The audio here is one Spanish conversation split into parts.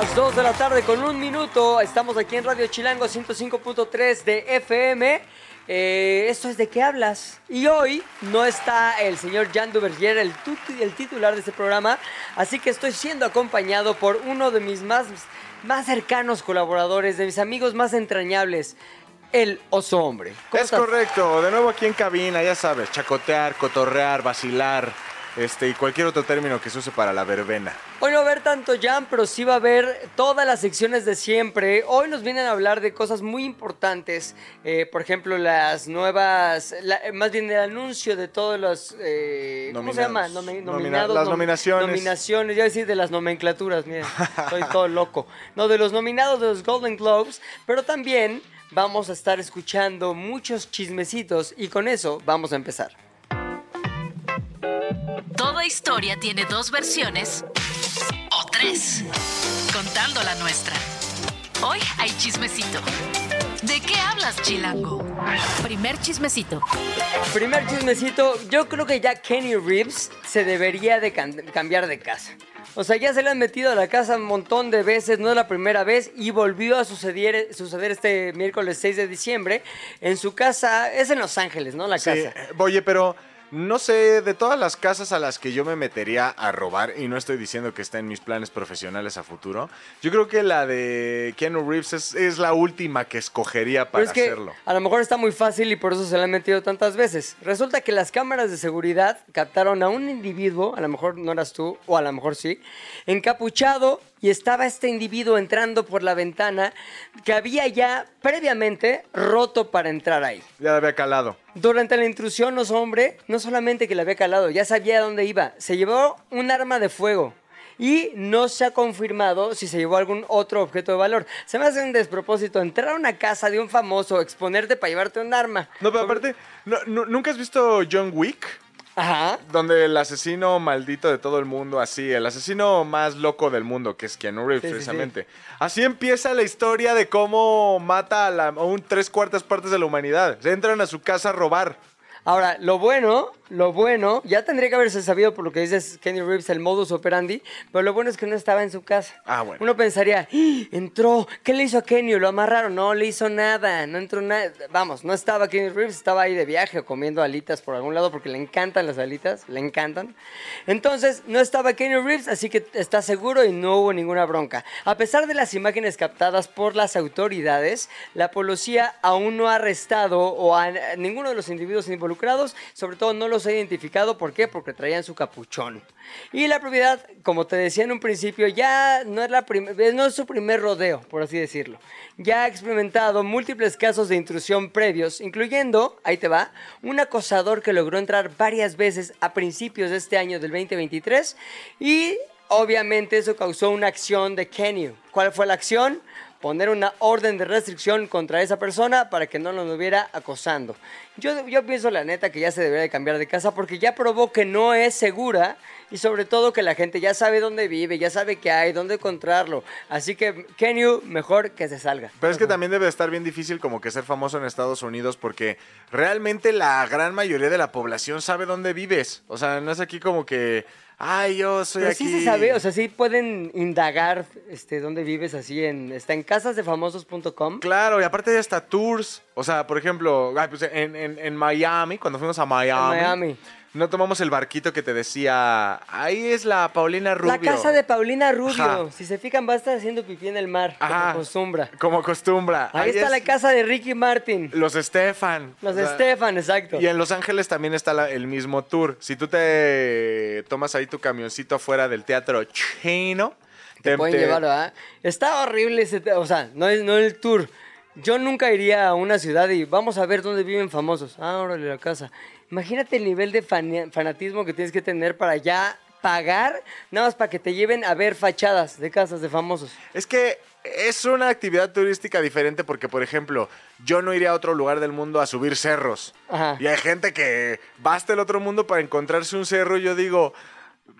Las 2 de la tarde con un minuto. Estamos aquí en Radio Chilango 105.3 de FM. Eh, esto es de qué hablas. Y hoy no está el señor Jan Duvergier, el, el titular de este programa. Así que estoy siendo acompañado por uno de mis más, más cercanos colaboradores, de mis amigos más entrañables, el oso hombre. ¿Cómo Es estás? correcto, de nuevo aquí en cabina, ya sabes, chacotear, cotorrear, vacilar, este y cualquier otro término que se use para la verbena. Hoy no va a haber tanto Jan, pero sí va a haber todas las secciones de siempre. Hoy nos vienen a hablar de cosas muy importantes. eh, por ejemplo, las nuevas. la- eh, más bien el anuncio de todos los. eh, ¿Cómo se llama? Nominados. Nomi- Nomina- nominados. las nom- nominaciones. Nominaciones. Ya decir de las nomenclaturas, miren. Estoy todo loco. No, de los nominados de los Golden Globes. Pero también vamos a estar escuchando muchos chismecitos. Y con eso vamos a empezar. Toda historia tiene dos versiones o tres, contando la nuestra. Hoy hay chismecito. ¿De qué hablas, Chilango? Primer chismecito. Primer chismecito, yo creo que ya Kenny Reeves se debería de cambiar de casa. O sea, ya se le han metido a la casa un montón de veces, no es la primera vez, y volvió a suceder, suceder este miércoles 6 de diciembre en su casa, es en Los Ángeles, ¿no? La Sí, casa. eh, oye, pero no sé, de todas las casas a las que yo me metería a robar, y no estoy diciendo que está en mis planes profesionales a futuro, yo creo que la de Keanu Reeves es, es la última que escogería Pero para es que hacerlo. a lo mejor está muy fácil y por eso se le han metido tantas veces. Resulta que las cámaras de seguridad captaron a un individuo, a lo mejor no eras tú, o a lo mejor sí, encapuchado y estaba este individuo entrando por la ventana que había ya previamente roto para entrar ahí. Ya la había calado. Durante la intrusión, los hombre, no solamente que le había calado, ya sabía a dónde iba, se llevó un arma de fuego. Y no se ha confirmado si se llevó algún otro objeto de valor. Se me hace un despropósito entrar a una casa de un famoso, exponerte para llevarte un arma. No, pero aparte, no- no- ¿nunca has visto John Wick? Ajá. Donde el asesino maldito de todo el mundo, así, el asesino más loco del mundo, que es Keanu Reeves, Sí, sí, precisamente. Así empieza la historia de cómo mata a, la- a un tres cuartas partes de la humanidad. Se entran a su casa a robar. Ahora, lo bueno, lo bueno, ya tendría que haberse sabido por lo que dices Kenny Reeves, el modus operandi, pero lo bueno es que no estaba en su casa. Ah, bueno. Uno pensaría, "¡Ah! entró, ¿qué le hizo a Kenny? ¿Lo amarraron? No, le hizo nada, no entró nada. Vamos, no estaba Kenny Reeves, estaba ahí de viaje o comiendo alitas por algún lado porque le encantan las alitas, le encantan. Entonces, no estaba Kenny Reeves, así que está seguro y no hubo ninguna bronca. A pesar de las imágenes captadas por las autoridades, la policía aún no ha arrestado o a a ninguno de los individuos involucrados, sobre todo no los ha identificado. ¿Por qué? Porque traían su capuchón. Y la propiedad, como te decía en un principio, ya no es, la eh, no es su primer rodeo, por así decirlo. Ya ha experimentado múltiples casos de intrusión previos, incluyendo, ahí te va, un acosador que logró entrar varias veces a principios de este año del 2023 y obviamente eso causó una acción de Kenny. ¿Cuál fue la acción? Poner una orden de restricción contra esa persona para que no lo estuviera acosando. Yo, yo pienso la neta que ya se debería de cambiar de casa porque ya probó que no es segura y sobre todo que la gente ya sabe dónde vive, ya sabe qué hay, dónde encontrarlo. Así que Kenyu, mejor que se salga. Pero es que también debe estar bien difícil como que ser famoso en Estados Unidos porque realmente la gran mayoría de la población sabe dónde vives. O sea, no es aquí como que, ay, yo soy Pero aquí. sí se sabe, o sea, sí pueden indagar este, dónde vives así en... Está en casasdefamosos.com. Claro, y aparte hay hasta tours. O sea, por ejemplo, ay, pues en, en- en Miami, cuando fuimos a Miami, En Miami. No tomamos el barquito que te decía, ahí es la Paulina Rubio. La casa de Paulina Rubio. Ajá. Si se fijan, va a estar haciendo pipí en el mar, Ajá. como acostumbra. Como acostumbra. Ahí, está es la casa de Ricky Martin. Los Stefan. Los O sea, Stefan, exacto. Y en Los Ángeles también está la- el mismo tour. Si tú te tomas ahí tu camioncito afuera del teatro chino, Te pueden llevar, ¿verdad? Está horrible ese, o sea, no es no el tour. Yo nunca iría a una ciudad y vamos a ver dónde viven famosos. Ah, órale, la casa. Imagínate el nivel de fanatismo que tienes que tener para ya pagar nada más para que te lleven a ver fachadas de casas de famosos. Es que es una actividad turística diferente porque, por ejemplo, yo no iría a otro lugar del mundo a subir cerros. Ajá. Y hay gente que va hasta el otro mundo para encontrarse un cerro y yo digo,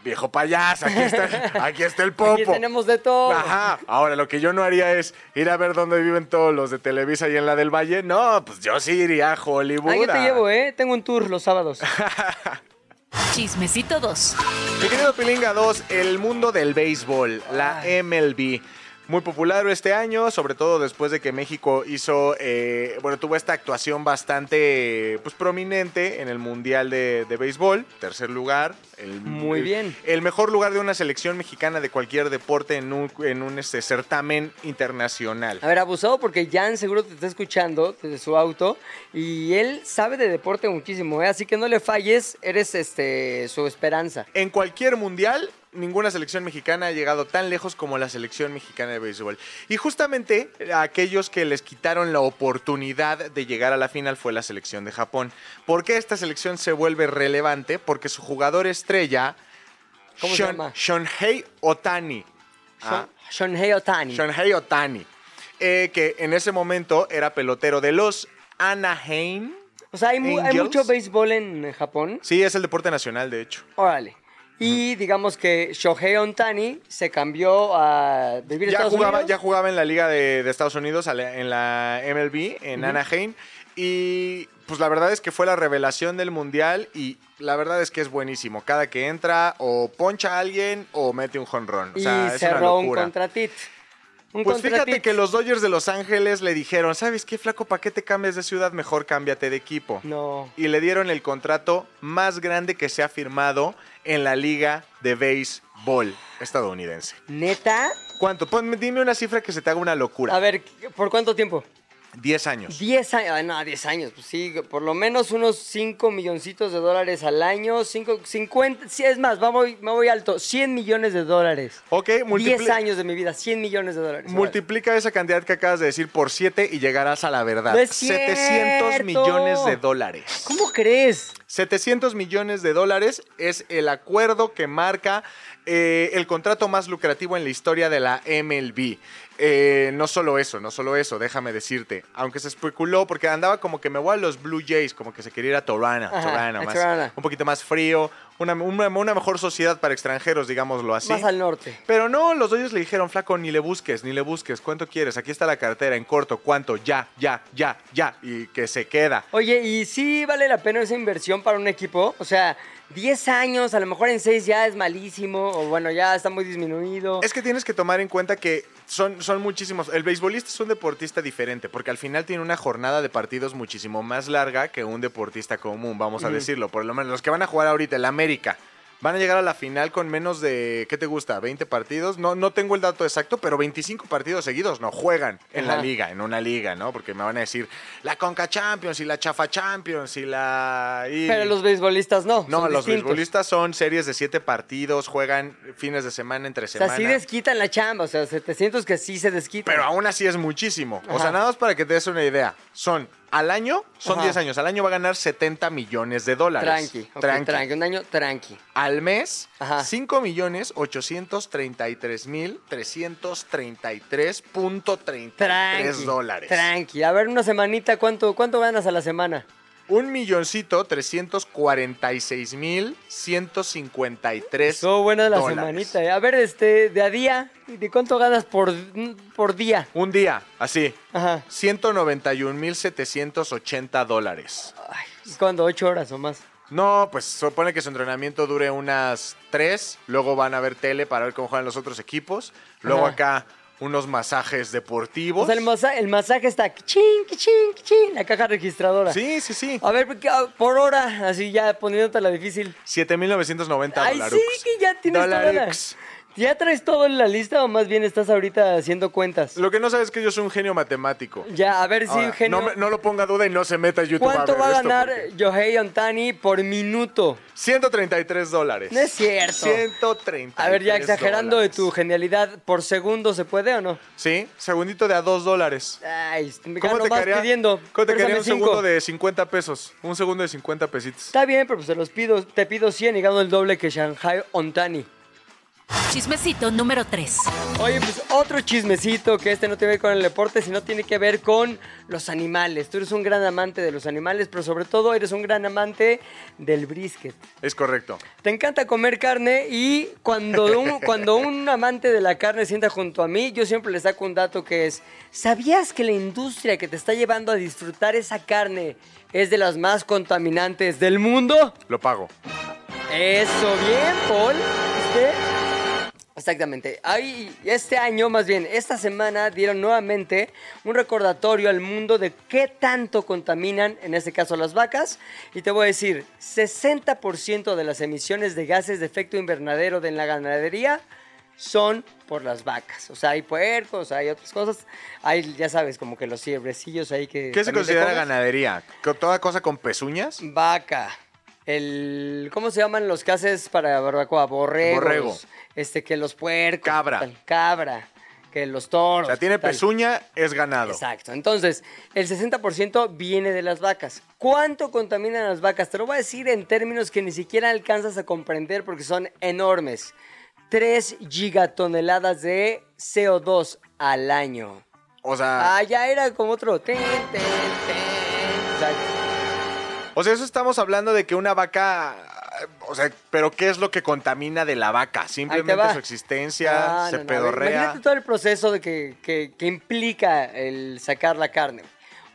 viejo payaso, aquí está, aquí está el popo. Aquí tenemos de todo. Ajá. Ahora, lo que yo no haría es ir a ver dónde viven todos los de Televisa y en la del Valle. No, pues yo sí iría a Hollywood. Ah, yo te a- llevo, ¿eh? Tengo un tour los sábados. Chismecito 2. Mi querido Pilinga 2, el mundo del béisbol, la MLB. Muy popular este año, sobre todo después de que México hizo, eh, bueno, tuvo esta actuación bastante pues, prominente en el Mundial de, de Béisbol. Tercer lugar. El, Muy el- bien. El mejor lugar de una selección mexicana de cualquier deporte en un, en un este, certamen internacional. A ver, abusado porque Jan seguro te está escuchando desde su auto y él sabe de deporte muchísimo, ¿eh? Así que no le falles, eres este su esperanza. En cualquier mundial, ninguna selección mexicana ha llegado tan lejos como la selección mexicana de béisbol. Y justamente aquellos que les quitaron la oportunidad de llegar a la final fue la selección de Japón. ¿Por qué esta selección se vuelve relevante? Porque su jugador estrella, ¿Cómo se llama? Shonhei Otani. Ah, Shon- Shonhei Otani. Shonhei Otani. eh, que en ese momento era pelotero de los Anaheim. O sea, hay, mu- hay Angels. mucho béisbol en Japón. Sí, es el deporte nacional, de hecho. Órale. Y digamos que Shohei Otani se cambió a vivir en ya Estados jugaba, Unidos. ya jugaba en la Liga de, de Estados Unidos, en la MLB, en Anaheim. Y pues la verdad es que fue la revelación del Mundial y la verdad es que es buenísimo. Cada que entra o poncha a alguien o mete un jonrón. O y sea, es una cerró un locura. contratit. Un Pues fíjate que los Dodgers de Los Ángeles le dijeron, ¿sabes qué, flaco? ¿Para qué te cambias de ciudad? Mejor cámbiate de equipo. No. Y le dieron el contrato más grande que se ha firmado en la liga de béisbol estadounidense. ¿Neta? ¿Cuánto? Dime una cifra que se te haga una locura. A ver, ¿por cuánto tiempo? 10 años. 10 años, ay, no, 10 años, pues sí, por lo menos unos 5 milloncitos de dólares al año, 5, 50, sí, es más, me voy, me voy alto, 100 millones de dólares. Ok, 10 multipli- años de mi vida, 100 millones de dólares. multiplica esa cantidad que acabas de decir por 7 y llegarás a la verdad. No es 700 cierto. millones de dólares. ¿Cómo crees? 700 millones de dólares es el acuerdo que marca eh, el contrato más lucrativo en la historia de la MLB. Eh, no solo eso, no solo eso, déjame decirte. Aunque se especuló, porque andaba como que me voy a los Blue Jays, como que se quería ir a Toronto, Ajá, Toronto, a más- un poquito más frío, una, una- una mejor sociedad para extranjeros, digámoslo así. Más al norte. Pero no, los Dodgers le dijeron, flaco, ni le busques, ni le busques. ¿Cuánto quieres? Aquí está la cartera, en corto. ¿Cuánto? Ya, ya, ya, ya. Y que se queda. Oye, ¿y sí vale la pena esa inversión para un equipo? O sea, 10 años, a lo mejor en 6 ya es malísimo, o bueno, ya está muy disminuido. Es que tienes que tomar en cuenta que son, son muchísimos. El beisbolista es un deportista diferente, porque al final tiene una jornada de partidos muchísimo más larga que un deportista común, vamos a decirlo. Por lo menos los que van a jugar ahorita, el América. Van a llegar a la final con menos de, ¿qué te gusta? ¿20 partidos? No, no tengo el dato exacto, pero 25 partidos seguidos no juegan en la liga, en una liga, ¿no? Porque me van a decir la Conca Champions y la Chafa Champions y la... y- Pero los beisbolistas no. No, los distintos. beisbolistas son series de 7 partidos, juegan fines de semana entre O sea, semana. sí desquitan la chamba, o sea, 700 que sí se desquitan. Pero aún así es muchísimo. O sea, nada más para que te des una idea. Son, al año, son Ajá. 10 años. Al año va a ganar 70 millones de dólares. Tranqui, ok, tranqui. tranqui, un año tranqui. Al mes, Ajá. 5 millones 833 mil 333.33 Tranqui. dólares. Tranqui. A ver, una semanita, ¿cuánto, ¿cuánto ganas a la semana? Un milloncito 346 mil 153 Estuvo buena la dólares. semanita. ¿eh? A ver, este, de a día, ¿de cuánto ganas por, por día? Un día, así. Ajá. 191 mil 780 dólares. Ay, ¿y ¿cuándo? ¿Ocho horas o más? No, pues supone que su entrenamiento dure unas tres, luego van a ver tele para ver cómo juegan los otros equipos, luego Ajá. acá unos masajes deportivos. O sea, el, masa- el masaje está ching, ching, ching, la caja registradora. Sí, sí, sí. A ver, ¿por qué- ah, por hora, así ya poniéndote la difícil. 7.990 Ay, dólares. sí, que ya tienes Dolarux. ¿Ya traes todo en la lista o más bien estás ahorita haciendo cuentas? Lo que no sabes es que yo soy un genio matemático. Ya, a ver si, Ahora, Eugenio. no, me- no lo ponga a duda y no se meta a YouTube ¿Cuánto ver va a esto ganar porque- Yohei Ontani por minuto? 133 dólares. No es cierto. 133 A ver, ya exagerando de dólares. tu genialidad, ¿por segundo se puede o no? Sí, segundito de a 2 dólares. Ay, me ¿Cómo ¿Cómo te quedaría, pidiendo. ¿cómo te quedaría Préstame un cinco. segundo de 50 pesos? Un segundo de 50 pesitos. Está bien, pero pues se los pido. Te pido 100 y gano el doble que Shanghai Ontani. Chismecito número 3. Oye, pues otro chismecito que este no tiene que ver con el deporte, sino tiene que ver con los animales. Tú eres un gran amante de los animales, pero sobre todo eres un gran amante del brisket. Es correcto. Te encanta comer carne y cuando un, cuando un amante de la carne sienta junto a mí, yo siempre le saco un dato que es, ¿sabías que la industria que te está llevando a disfrutar esa carne es de las más contaminantes del mundo? Lo pago. Eso, bien, Paul. Exactamente. Ahí, este año, más bien, esta semana dieron nuevamente un recordatorio al mundo de qué tanto contaminan, en este caso las vacas. Y te voy a decir, 60% de las emisiones de gases de efecto invernadero de la ganadería son por las vacas. O sea, hay puercos, hay otras cosas. Hay, ya sabes, como que los ciebrecillos ahí que... ¿Qué se considera ganadería? ¿Co- ¿Toda cosa con pezuñas? Vaca. El, ¿Cómo se llaman los haces para barbacoa? Borregos. Borrego. Este, que los puercos. Cabra. tal, cabra. Que los O toros. sea, tiene tal. pezuña, es ganado. Exacto. Entonces, el 60% viene de las vacas. ¿Cuánto contaminan las vacas? Te lo voy a decir en términos que ni siquiera alcanzas a comprender porque son enormes. 3 gigatoneladas de CO2 al año. O sea, Ah, ya era como otro. Ten, ten, ten. Exacto. o sea, eso estamos hablando de que una vaca. O sea, pero ¿qué es lo que contamina de la vaca? Simplemente su existencia, No, se no, pedorrea. Imagínate todo el proceso de que, que- que implica el sacar la carne.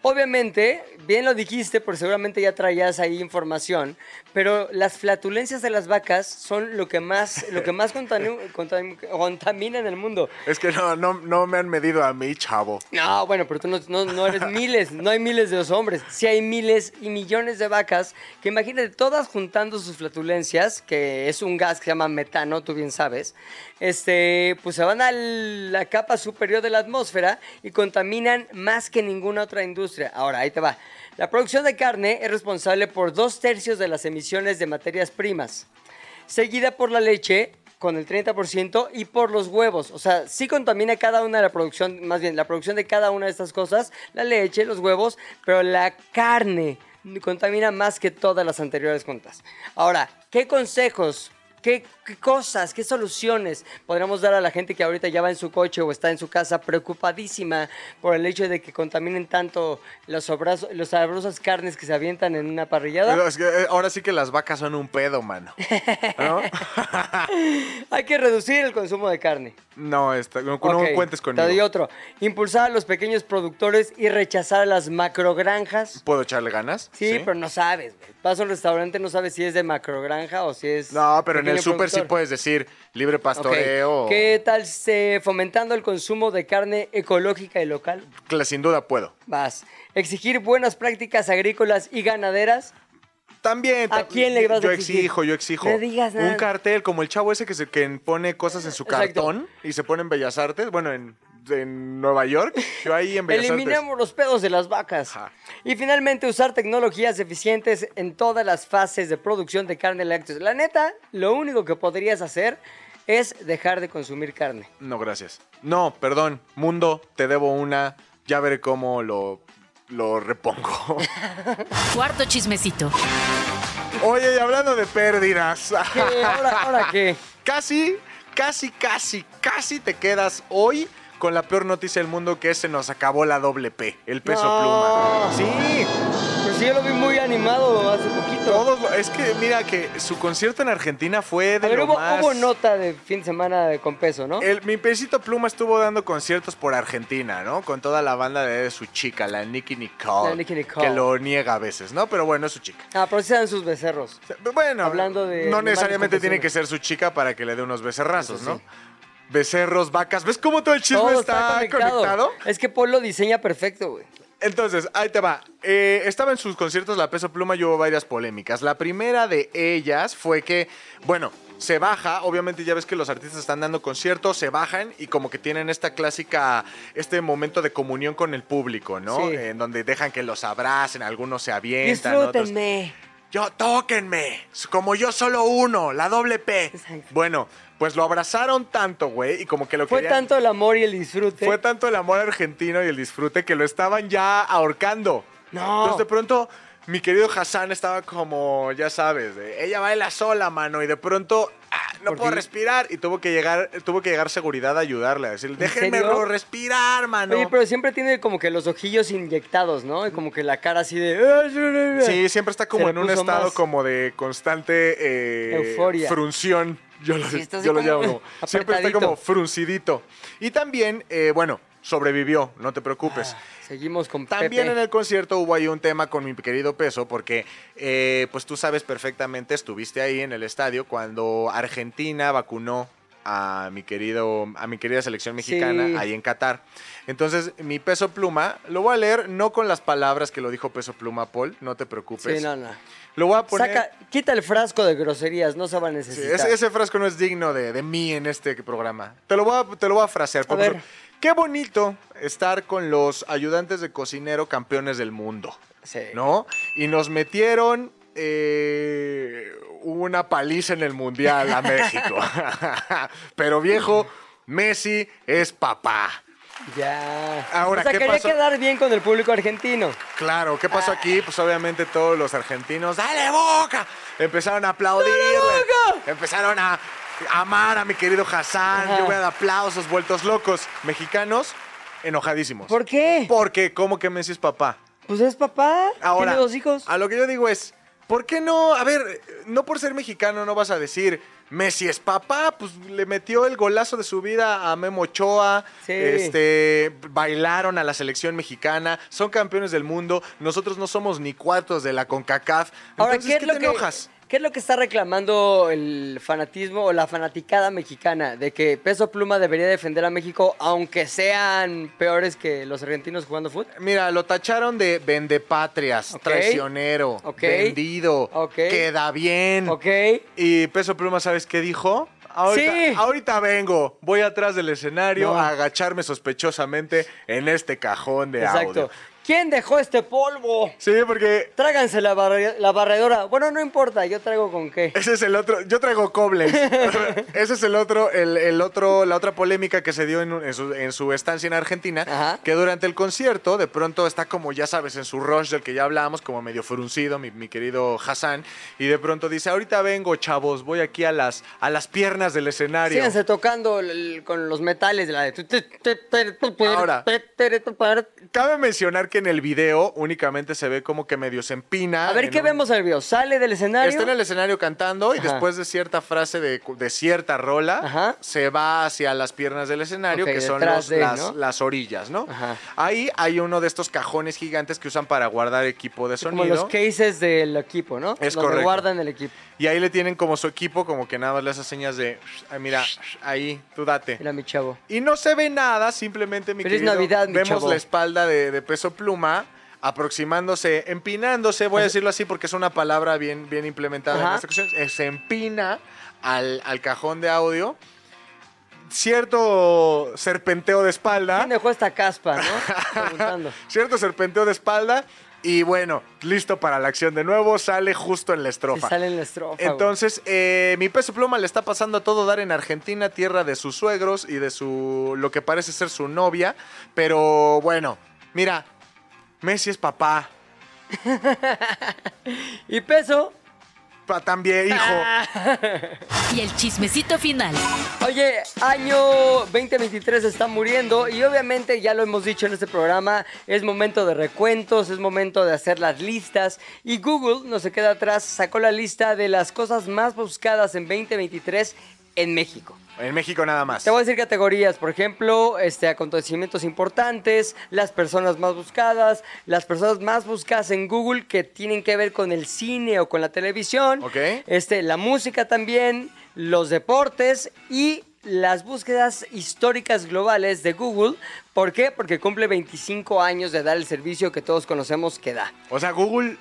Obviamente, bien lo dijiste, porque seguramente ya traías ahí información, pero las flatulencias de las vacas son lo que más, lo que más contami- contam- contamina en el mundo. Es que no, no, no me han medido a mí, chavo. No, bueno, pero tú no, no- no eres miles, no hay miles de los hombres. Sí hay miles y millones de vacas que imagínate todas juntando sus flatulencias, que es un gas que se llama metano, tú bien sabes, este, pues se van a la capa superior de la atmósfera y contaminan más que ninguna otra industria. Ahora, ahí te va. La producción de carne es responsable por dos tercios de las emisiones de materias primas seguida por la leche con el 30% y por los huevos. O sea, sí contamina cada una de la producción, más bien la producción de cada una de estas cosas, la leche, los huevos, pero la carne contamina más que todas las anteriores juntas. Ahora, ¿qué consejos? ¿Qué, qué cosas, qué soluciones podríamos dar a la gente que ahorita ya va en su coche o está en su casa preocupadísima por el hecho de que contaminen tanto los, sobrazos- los sabrosas carnes que se avientan en una parrillada? Pero es que, eh, ahora sí que las vacas son un pedo, mano. ¿No? Hay que reducir el consumo de carne. no, está, no, no Ok, cuentes Te doy conmigo. otro. Impulsar a los pequeños productores y rechazar a las macrogranjas. ¿Puedo echarle ganas? Sí, pero no sabes, güey. Vas a un restaurante, no sabes si es de macrogranja o si es. No, pero en el pequeño súper sí puedes decir libre pastoreo. ¿Qué tal se fomentando el consumo de carne ecológica y local? Sin duda puedo. Vas. Exigir buenas prácticas agrícolas y ganaderas. También. ¿A quién le vas a Yo exigir? exijo, yo exijo. No digas nada. Un cartel como el chavo ese que, se, que pone cosas en su Exacto. cartón y se pone en Bellas Artes. Bueno, en, en Nueva York. Yo ahí en Bellas Artes. Eliminemos los pedos de las vacas. Ajá. Y finalmente usar tecnologías eficientes en todas las fases de producción de carne láctea. La neta, lo único que podrías hacer es dejar de consumir carne. No, gracias. No, perdón. Mundo, te debo una. Ya veré cómo lo, lo repongo. Cuarto chismecito. Oye, y hablando de pérdidas. ¿Qué? ¿Ahora, ahora qué? Casi, casi, casi, casi te quedas hoy con la peor noticia del mundo que es se nos acabó la doble P, el peso No. pluma. Sí, Pues sí, yo lo vi muy animado hace poquito. todos, es que mira que su concierto en Argentina fue de A ver, lo hubo, más... hubo nota de fin de semana de- con peso, ¿no? El, mi pesito pluma estuvo dando conciertos por Argentina, ¿no? Con toda la banda de su chica, la Nicki Nicole. La Nicki Nicole. Que lo niega a veces, ¿no? Pero bueno, es su chica. Ah, pero sí eran sus becerros. Bueno, Hablando de no necesariamente tiene que ser su chica para que le dé unos becerrazos, Eso ¿no? sí. Becerros, vacas. ¿Ves cómo todo el chisme Todo está, está conectado. conectado? Es que Paul lo diseña perfecto, güey. Entonces, ahí te va. Eh, estaba en sus conciertos la Peso Pluma y hubo varias polémicas. La primera de ellas fue que, bueno, se baja, obviamente ya ves que los artistas están dando conciertos, se bajan y como que tienen esta clásica, este momento de comunión con el público, ¿no? Sí. En donde dejan que los abracen, algunos se avientan, otros... Disfrútenme. Yo, tóquenme, como yo solo uno, la doble P. Exacto. Bueno, pues lo abrazaron tanto, güey, y como que lo Fue querían- tanto el amor y el disfrute. fue tanto el amor argentino y el disfrute que lo estaban ya ahorcando. No. Entonces de pronto mi querido Hassan estaba como, ya sabes, de, ella baila sola, mano, y de pronto ah, no ¿Por puedo qué? respirar y tuvo que llegar, tuvo que llegar seguridad a ayudarle, a decirle, déjenme respirar, mano. Oye, pero siempre tiene como que los ojillos inyectados, ¿no? Y como que la cara así de... Sí, siempre está como en un estado más como de constante eh, Euforia. frunción. Yo lo, Sí, lo llamo. Siempre está como fruncidito. Y también, eh, bueno, sobrevivió, no te preocupes. Ah, Seguimos con También Pepe. en el concierto hubo ahí un tema con mi querido Peso, porque eh, pues tú sabes perfectamente, estuviste ahí en el estadio cuando Argentina vacunó a mi querido, a mi querida selección mexicana Sí. ahí en Qatar. Entonces, mi peso pluma, lo voy a leer no con las palabras que lo dijo peso pluma Paul, no te preocupes. Sí, no, no. Lo voy a poner. Saca, quita el frasco de groserías, no se va a Sí, necesitar. ese, ese frasco no es digno de, de mí en este programa. Te lo voy a, te lo voy a frasear. A porque ver. Qué bonito estar con los ayudantes de cocinero campeones del mundo. Sí. ¿no? Y nos metieron eh, una paliza en el Mundial a México. Pero viejo, Messi es papá. Ya. Ahora, o sea, ¿qué quería pasó? quedar bien con el público argentino. Claro, ¿qué pasó aquí? Pues obviamente todos los argentinos, ¡dale boca! Empezaron a aplaudirle. boca! Empezaron a amar a mi querido Hassan. Ajá. Yo voy a dar aplausos, vueltos locos. Mexicanos, enojadísimos. ¿Por qué? Porque, ¿cómo que Messi es papá? Pues es papá. Ahora, Tiene dos hijos. a lo que yo digo es, ¿por qué no? A ver, no por ser mexicano no vas a decir, Messi es papá, pues le metió el golazo de su vida a Memo Ochoa, Sí. este, bailaron a la selección mexicana, son campeones del mundo, nosotros no somos ni cuartos de la CONCACAF. Ahora, Entonces, ¿qué es ¿qué lo te que enojas? ¿Qué es lo que está reclamando el fanatismo o la fanaticada mexicana? De que Peso Pluma debería defender a México aunque sean peores que los argentinos jugando fútbol. Mira, lo tacharon de vendepatrias, Ok. traicionero, vendido, queda bien. Y Peso Pluma, ¿sabes qué dijo? Ahorita, Sí. ahorita vengo, voy atrás del escenario No. a agacharme sospechosamente en este cajón de Exacto. audio. ¿Quién dejó este polvo? Sí, porque Tráganse la, barre- la barredora. Bueno, no importa, yo traigo con qué. ese es el otro. Yo traigo Koblenz. ese es el otro, el, el otro, la otra polémica que se dio en, en su, en su estancia en Argentina. Ajá. Que durante el concierto, de pronto está como, ya sabes, en su rush del que ya hablábamos, como medio fruncido, mi, mi querido Hassan. Y de pronto dice: Ahorita vengo, chavos, voy aquí a las, a las piernas del escenario. Síganse tocando el- con los metales de la de... Ahora. Cabe mencionar que en el video únicamente se ve como que medio se empina. A ver, ¿qué un- vemos al video? Sale del escenario. Está en el escenario cantando y después de cierta frase de, de cierta rola, Ajá. se va hacia las piernas del escenario, que son detrás los- de, las, ¿no? las orillas, ¿no? Ajá. Ahí hay uno de estos cajones gigantes que usan para guardar equipo de Como sonido. los cases del equipo, ¿no? Es Donde correcto. guardan el equipo. Y ahí le tienen como su equipo, como que nada más le hace señas de, "Ay, mira, ahí, tú date. Mira mi chavo. Y no se ve nada, simplemente mi Feliz querido, Navidad, mi vemos chavo. la espalda de, de peso pluma aproximándose, empinándose, voy a decirlo así porque es una palabra bien, bien implementada en esta ocasión, eh, se empina al, al cajón de audio. Cierto serpenteo de espalda. ¿Quién dejó esta caspa, no? Cierto serpenteo de espalda. Y bueno, listo para la acción de nuevo, sale justo en la estrofa. sale en la estrofa. Entonces, eh, mi peso pluma le está pasando a todo dar en Argentina, tierra de sus suegros y de su lo que parece ser su novia. Pero bueno, mira, Messi es papá. Y peso. Pa- también, hijo. Y el chismecito final. Oye, año 2023 está muriendo y obviamente ya lo hemos dicho en este programa, es momento de recuentos, es momento de hacer las listas y Google, no se queda atrás, sacó la lista de las cosas más buscadas en 2023 en México. En México nada más. Te voy a decir categorías, por ejemplo, este, acontecimientos importantes, las personas más buscadas, las personas más buscadas en Google que tienen que ver con el cine o con la televisión, Ok. este, la música también, los deportes y las búsquedas históricas globales de Google. ¿Por qué? Porque cumple 25 años de dar el servicio que todos conocemos que da. O sea, Google,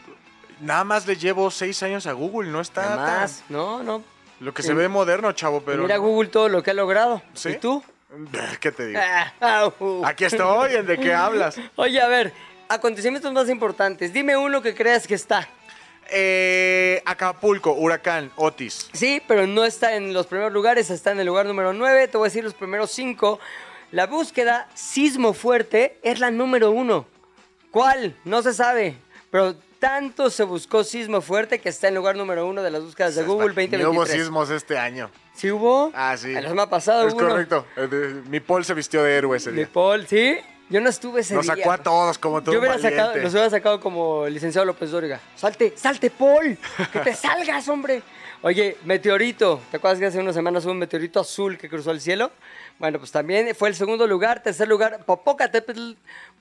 nada más le llevo seis años a Google, no está Nada tan- más, no, no. Lo que se ve moderno, chavo, pero... Mira. Google todo lo que ha logrado. ¿Sí? ¿Y tú? ¿Qué te digo? Ah, au. Aquí estoy, ¿en de qué hablas? Oye, a ver, acontecimientos más importantes. Dime uno que creas que está. Eh, Acapulco, Huracán, Otis. Sí, pero no está en los primeros lugares, está en el lugar número 9. Te voy a decir los primeros 5. La búsqueda sismo fuerte es la número 1. ¿Cuál? No se sabe. Pero tanto se buscó sismo fuerte que está en lugar número 1 de las búsquedas de Google Ni 2023. hubo sismos este año. ¿Sí hubo? Ah, sí. La semana pasada Es hubo uno. correcto. Eh, Mi Paul se vistió de héroe ese Mi día. Paul, ¿sí? Yo no estuve ese Nos día. sacó a todos como todo Yo hubiera sacado, los hubiera sacado como el licenciado López Dóriga. Salte, salte, Paul. Que te salgas, hombre. Oye, meteorito. ¿Te acuerdas que hace unas semanas hubo un meteorito azul que cruzó el cielo? Bueno, pues también fue el segundo lugar. Tercer lugar, Popocatépetl.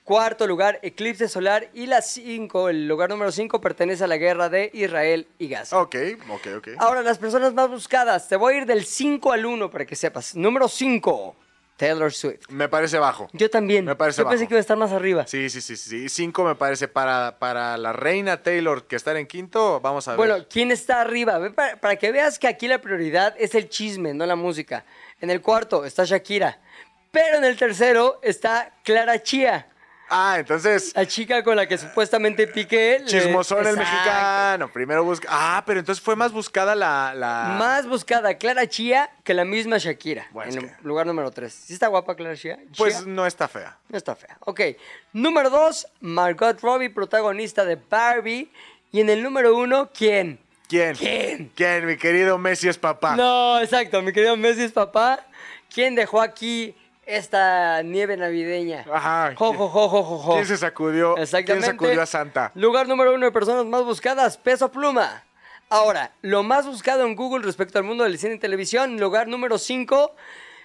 Cuarto lugar, eclipse solar. Y la cinco, el lugar número cinco, pertenece a la guerra de Israel y Gaza. Ok, ok, ok. Ahora, las personas más buscadas. Te voy a ir del 5 al 1 para que sepas. Número 5, Taylor Swift. Me parece bajo. Yo también. Me parece Yo pensé que iba a estar más arriba. Sí, sí, sí, sí. Cinco me parece para, para la reina Taylor que estar en quinto. Vamos a ver. Bueno, ¿quién está arriba? Para, para que veas que aquí la prioridad es el chisme, no la música. En el cuarto está Shakira. Pero en el tercero está Clara Chía, Ah, entonces. la chica con la que supuestamente Piqué. le- Chismosón el Exacto. mexicano. Primero busca. Ah, pero entonces fue más buscada la. la... Más buscada Clara Chía que la misma Shakira. Bueno, en el que- lugar número 3. ¿Sí está guapa Clara Chía? Pues no está fea. No está fea. Ok. Número 2, Margot Robbie, protagonista de Barbie. Y en el número 1, ¿quién? ¿Quién? ¿Quién? ¿Quién? Mi querido Messi es papá. No, exacto, mi querido Messi es papá. ¿Quién dejó aquí esta nieve navideña? Ajá. Jo, jo, jo, jo. ¿Quién se sacudió? Exactamente. ¿Quién sacudió a Santa? Lugar número uno de personas más buscadas, peso pluma. Ahora, lo más buscado en Google respecto al mundo del cine y televisión, lugar número 5,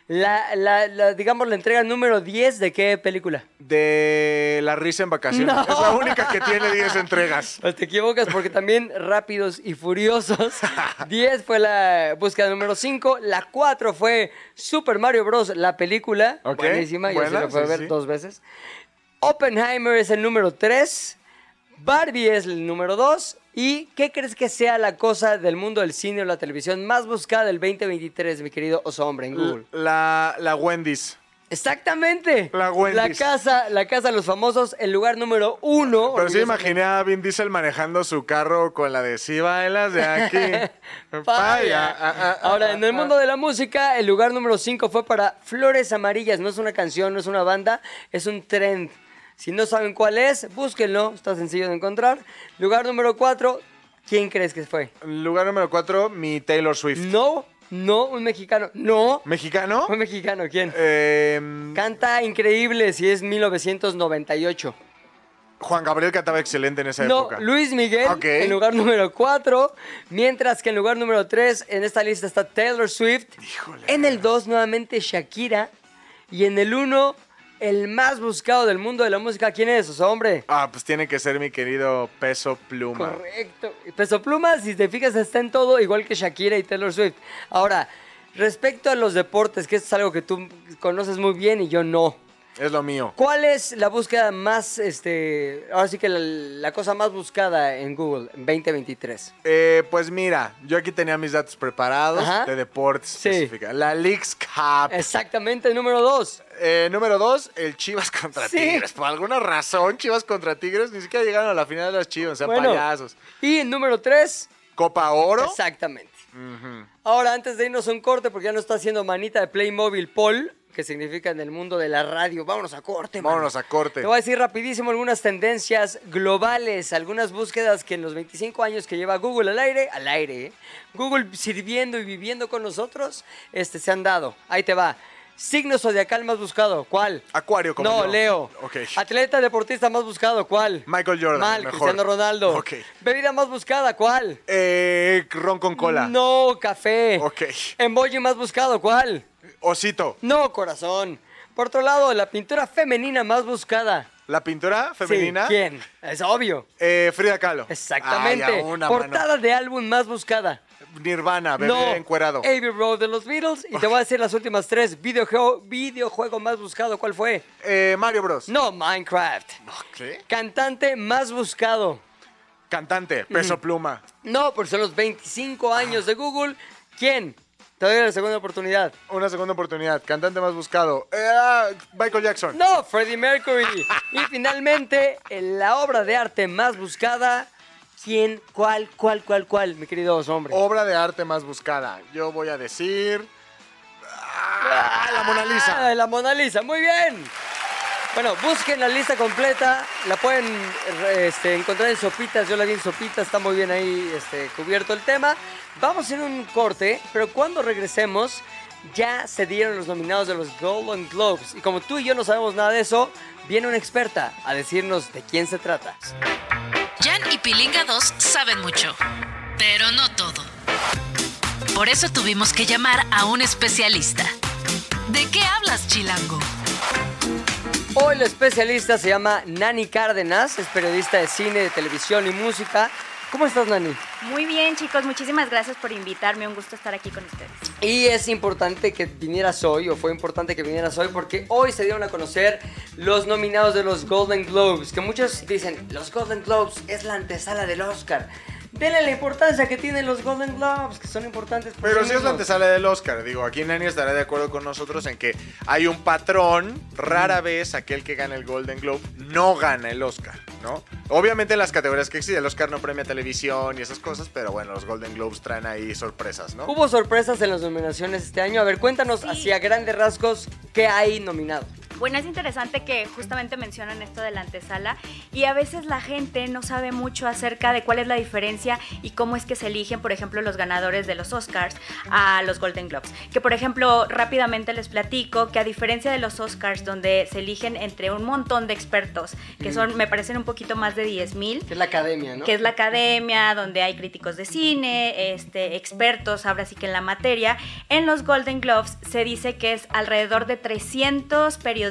la, la- la, digamos, la entrega número 10 de qué película. De La risa en vacaciones. No. Es la única que tiene 10 entregas. Pues te equivocas porque también Rápidos y Furiosos. 10 fue la búsqueda número 5. La 4 fue Super Mario Bros. La película. Ok, Buenísima, yo sí la a sí, ver sí. dos veces. Oppenheimer es el número 3. Barbie es el número 2. ¿Y qué crees que sea la cosa del mundo del cine o la televisión más buscada del 2023, mi querido oso hombre, en Google? La, la Wendy's. Exactamente. La Wendy's. casa, la casa de los famosos, el lugar número uno. Pero sí imaginé a Vin Diesel manejando su carro con la de si bailas de aquí. Ah, ah, ah, Ahora, en el mundo de la música, el lugar número 5 fue para Flores Amarillas. No es una canción, no es una banda, es un trend. Si no saben cuál es, búsquenlo, está sencillo de encontrar. Lugar número 4, ¿quién crees que fue? Lugar número 4, mi Taylor Swift. No, no, un mexicano. No, ¿Mexicano? un mexicano, ¿quién? Eh, Canta increíble si es 1998. Juan Gabriel cantaba excelente en esa No, época. Luis Miguel en lugar número 4, mientras que en lugar número 3 en esta lista está Taylor Swift. Híjole. En el 2 nuevamente Shakira y en el 1 el más buscado del mundo de la música, ¿quién es? O sea, hombre. Ah, pues tiene que ser mi querido Peso Pluma. Correcto. Peso Pluma, si te fijas, está en todo, igual que Shakira y Taylor Swift. Ahora, respecto a los deportes, que esto es algo que tú conoces muy bien y yo no. Es lo mío. ¿Cuál es la búsqueda más, este, ahora sí que la, la cosa más buscada en Google en 2023? Eh, pues mira, yo aquí tenía mis datos preparados Ajá. de deportes Sí. específica. La Leagues Cup. Exactamente, número 2. Eh, número dos, el Chivas contra Sí. Tigres. Por alguna razón, Chivas contra Tigres ni siquiera llegaron a la final de las Chivas, o sea, Bueno. payasos. Y en número 3, Copa Oro. exactamente. Ahora, antes de irnos a un corte, porque ya no está haciendo manita de Playmobil Paul, que significa en el mundo de la radio, vámonos a corte, mano. Vámonos a corte. Te voy a decir rapidísimo algunas tendencias globales, algunas búsquedas que en los 25 años que lleva Google al aire, al aire, ¿eh? Google sirviendo y viviendo con nosotros, este, se han dado. Ahí te va. Signo zodiacal más buscado, ¿cuál? Acuario como No, yo. Leo. Ok. Atleta deportista más buscado, ¿cuál? Michael Jordan, Mal, mejor. Cristiano Ronaldo. Ok. Bebida más buscada, ¿cuál? Eh, ron con cola. No, café. Ok. Emoji más buscado, ¿cuál? Osito. No, corazón. Por otro lado, la pintura femenina más buscada. La pintura femenina. Sí, ¿Quién? Es obvio. Eh, Frida Kahlo. Exactamente. Ay, una, Portada de álbum más buscada. Nirvana, bebé no, encuerado. Abbey Road de los Beatles. Y te voy a decir las últimas tres. Videojuego, videojuego más buscado, ¿cuál fue? Eh, Mario Bros. No, Minecraft. ¿Qué? Cantante más buscado. Cantante, peso pluma. No, por son los 25 años de Google. ¿Quién? Te doy la segunda oportunidad. Una segunda oportunidad. Cantante más buscado. Eh, ah, Michael Jackson. No, Freddie Mercury. y finalmente, en la obra de arte más buscada, ¿quién? ¿Cuál? ¿Cuál? ¿Cuál? ¿Cuál? Mi querido hombre. Obra de arte más buscada. Yo voy a decir. Ah, la Mona Ah, Lisa. la Mona Lisa, muy bien. Bueno, busquen la lista completa, la pueden este, encontrar en Sopitas, yo la vi en Sopitas, está muy bien ahí este, cubierto el tema. Vamos a hacer un corte, pero cuando regresemos ya se dieron los nominados de los Golden Globes. Y como tú y yo no sabemos nada de eso, viene una experta a decirnos de quién se trata. Jan y Pilinga 2 saben mucho, pero no todo. Por eso tuvimos que llamar a un especialista. ¿De qué hablas, Chilango? Hoy la especialista se llama Nani Cárdenas, es periodista de cine, de televisión y música. ¿Cómo estás, Nani? Muy bien, chicos, muchísimas gracias por invitarme. Un gusto estar aquí con ustedes. Y es importante que vinieras hoy, o fue importante que vinieras hoy, porque hoy se dieron a conocer los nominados de los Golden Globes. Que muchos dicen, los Golden Globes es la antesala del Oscar. Denle la importancia que tienen los Golden Globes, que son importantes por Pero sí si es la antesala del Oscar, digo, aquí Nani estará de acuerdo con nosotros en que hay un patrón, rara vez aquel que gana el Golden Globe no gana el Oscar, ¿no? Obviamente en las categorías que existen, el Oscar no premia televisión y esas cosas, pero bueno, los Golden Globes traen ahí sorpresas, ¿no? Hubo sorpresas en las nominaciones este año. A ver, cuéntanos Sí. hacia grandes rasgos qué hay nominado. Bueno, es interesante que justamente mencionan esto de la antesala y a veces la gente no sabe mucho acerca de cuál es la diferencia y cómo es que se eligen, por ejemplo, los ganadores de los Oscars a los Golden Globes. Que, por ejemplo, rápidamente les platico que a diferencia de los Oscars, donde se eligen entre un montón de expertos, que son, me parecen un poquito más de 10 mil, Que es la academia, ¿no? que es la academia, donde hay críticos de cine, este, expertos, ahora sí que en la materia. En los Golden Globes se dice que es alrededor de 300 periodistas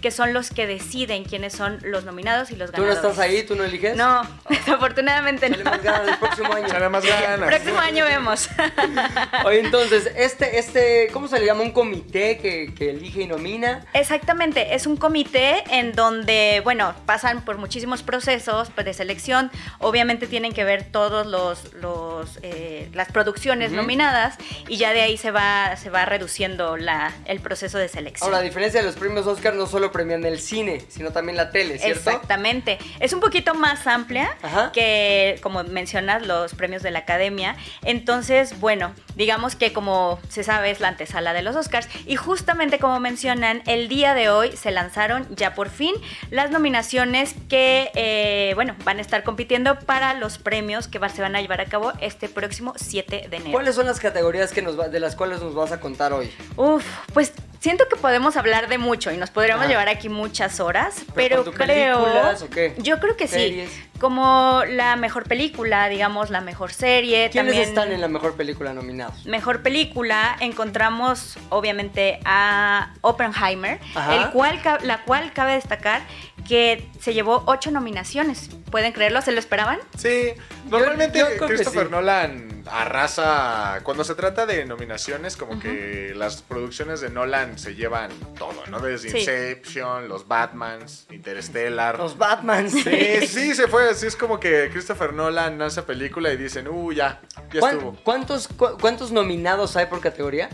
que son los que deciden quiénes son los nominados y los ¿Tú no ganadores. estás ahí? ¿Tú no eliges? No, desafortunadamente no. más ganas el próximo año. Más ganas. Próximo año vemos. Oye, entonces, este, este, ¿cómo se le llama? Un comité que, que elige y nomina. Exactamente, es un comité en donde, bueno, pasan por muchísimos procesos pues, de selección. Obviamente tienen que ver todos los, los eh, las producciones nominadas y ya de ahí se va, se va reduciendo la, el proceso de selección. Ahora, a diferencia de los premios Oscar, no solo premian el cine, sino también la tele, ¿cierto? Exactamente. Es un poquito más amplia Ajá. que, como mencionas, los premios de la academia. Entonces, bueno, digamos que como se sabe es la antesala de los Oscars. Y justamente como mencionan, el día de hoy se lanzaron ya por fin las nominaciones que, eh, bueno, van a estar compitiendo para los premios que se van a llevar a cabo este próximo 7 de enero. ¿Cuáles son las categorías que nos va- de las cuales nos vas a contar hoy? Uf, pues siento que podemos hablar de mucho y nos podríamos Ajá. llevar aquí muchas horas, ¿Pero pero creo... o qué? Yo creo que ¿Series? sí. Como la mejor película, digamos, la mejor serie. ¿Quiénes también están en la mejor película nominados? Mejor película encontramos obviamente a Oppenheimer, Ajá. el cual, la cual cabe destacar que se llevó ocho nominaciones. ¿Pueden creerlo? ¿Se lo esperaban? Sí, normalmente yo Christopher sí. Nolan arrasa. Cuando se trata de nominaciones, como que las producciones de Nolan se llevan todo, ¿no? Desde Sí. Inception, los Batmans, Interstellar. Los Batman. Sí, sí, se fue. Así es como que Christopher Nolan hace película y dicen, uh, ya, ya ¿Cuán- estuvo. ¿Cuántos, cu- ¿Cuántos nominados hay por categoría?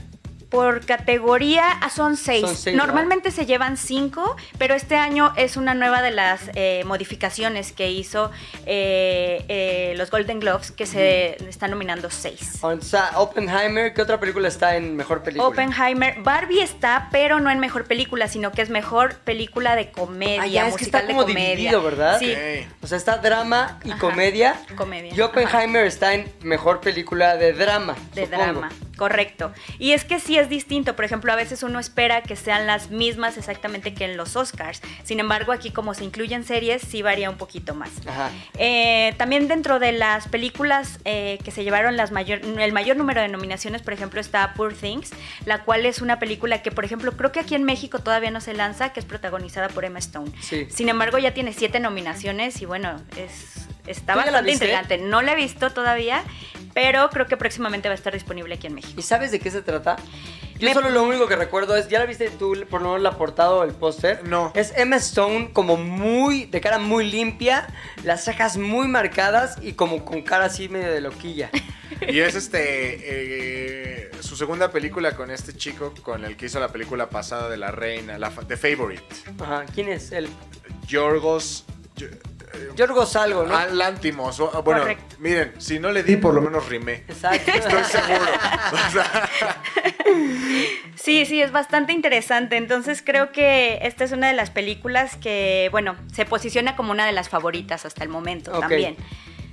Por categoría ah, son seis. Son seis, Normalmente se llevan cinco, pero este año es una nueva de las eh, modificaciones que hizo eh, eh, los Golden Globes, que se están nominando seis. O sea, Oppenheimer, ¿qué otra película está en mejor película? Oppenheimer, Barbie está, pero no en mejor película, sino que es mejor película de comedia, Ah, ya, es que está musical como de comedia. dividido, ¿verdad? Sí. O sea, está drama y Ajá. comedia. Comedia, Y Oppenheimer está en mejor película de drama. de supongo. drama. Correcto. Y es que sí es distinto. Por ejemplo, a veces uno espera que sean las mismas exactamente que en los Oscars. Sin embargo, aquí como se incluyen series, sí varía un poquito más. Ajá. Eh, también dentro de las películas eh, que se llevaron las mayor, el mayor número de nominaciones, por ejemplo, está Poor Things, la cual es una película que, por ejemplo, creo que aquí en México todavía no se lanza, que es protagonizada por Emma Stone. Sí. Sin embargo, ya tiene siete nominaciones y bueno, es, está ¿Tú ya la bastante intrigante. No la he visto todavía, pero creo que próximamente va a estar disponible aquí en México. ¿Y sabes de qué se trata? Yo Me- solo lo único que recuerdo es, ¿ya la viste tú por lo menos la portada o el póster? No. Es Emma Stone como muy, de cara muy limpia, las cejas muy marcadas y como con cara así medio de loquilla. Y es este eh, su segunda película con este chico con el que hizo la película pasada de la reina, la fa- The Favorite. Ajá, ¿quién es? El Yorgos Yo- Yorgos algo, ¿no? Lántimos. Bueno, Correcto. miren, si no le di, por lo menos rimé. Exacto. Estoy seguro. O sea, Sí, sí, es bastante interesante. Entonces creo que esta es una de las películas que, bueno, se posiciona como una de las favoritas hasta el momento también.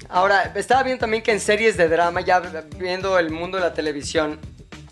Ahora, estaba viendo también que en series de drama, ya viendo el mundo de la televisión,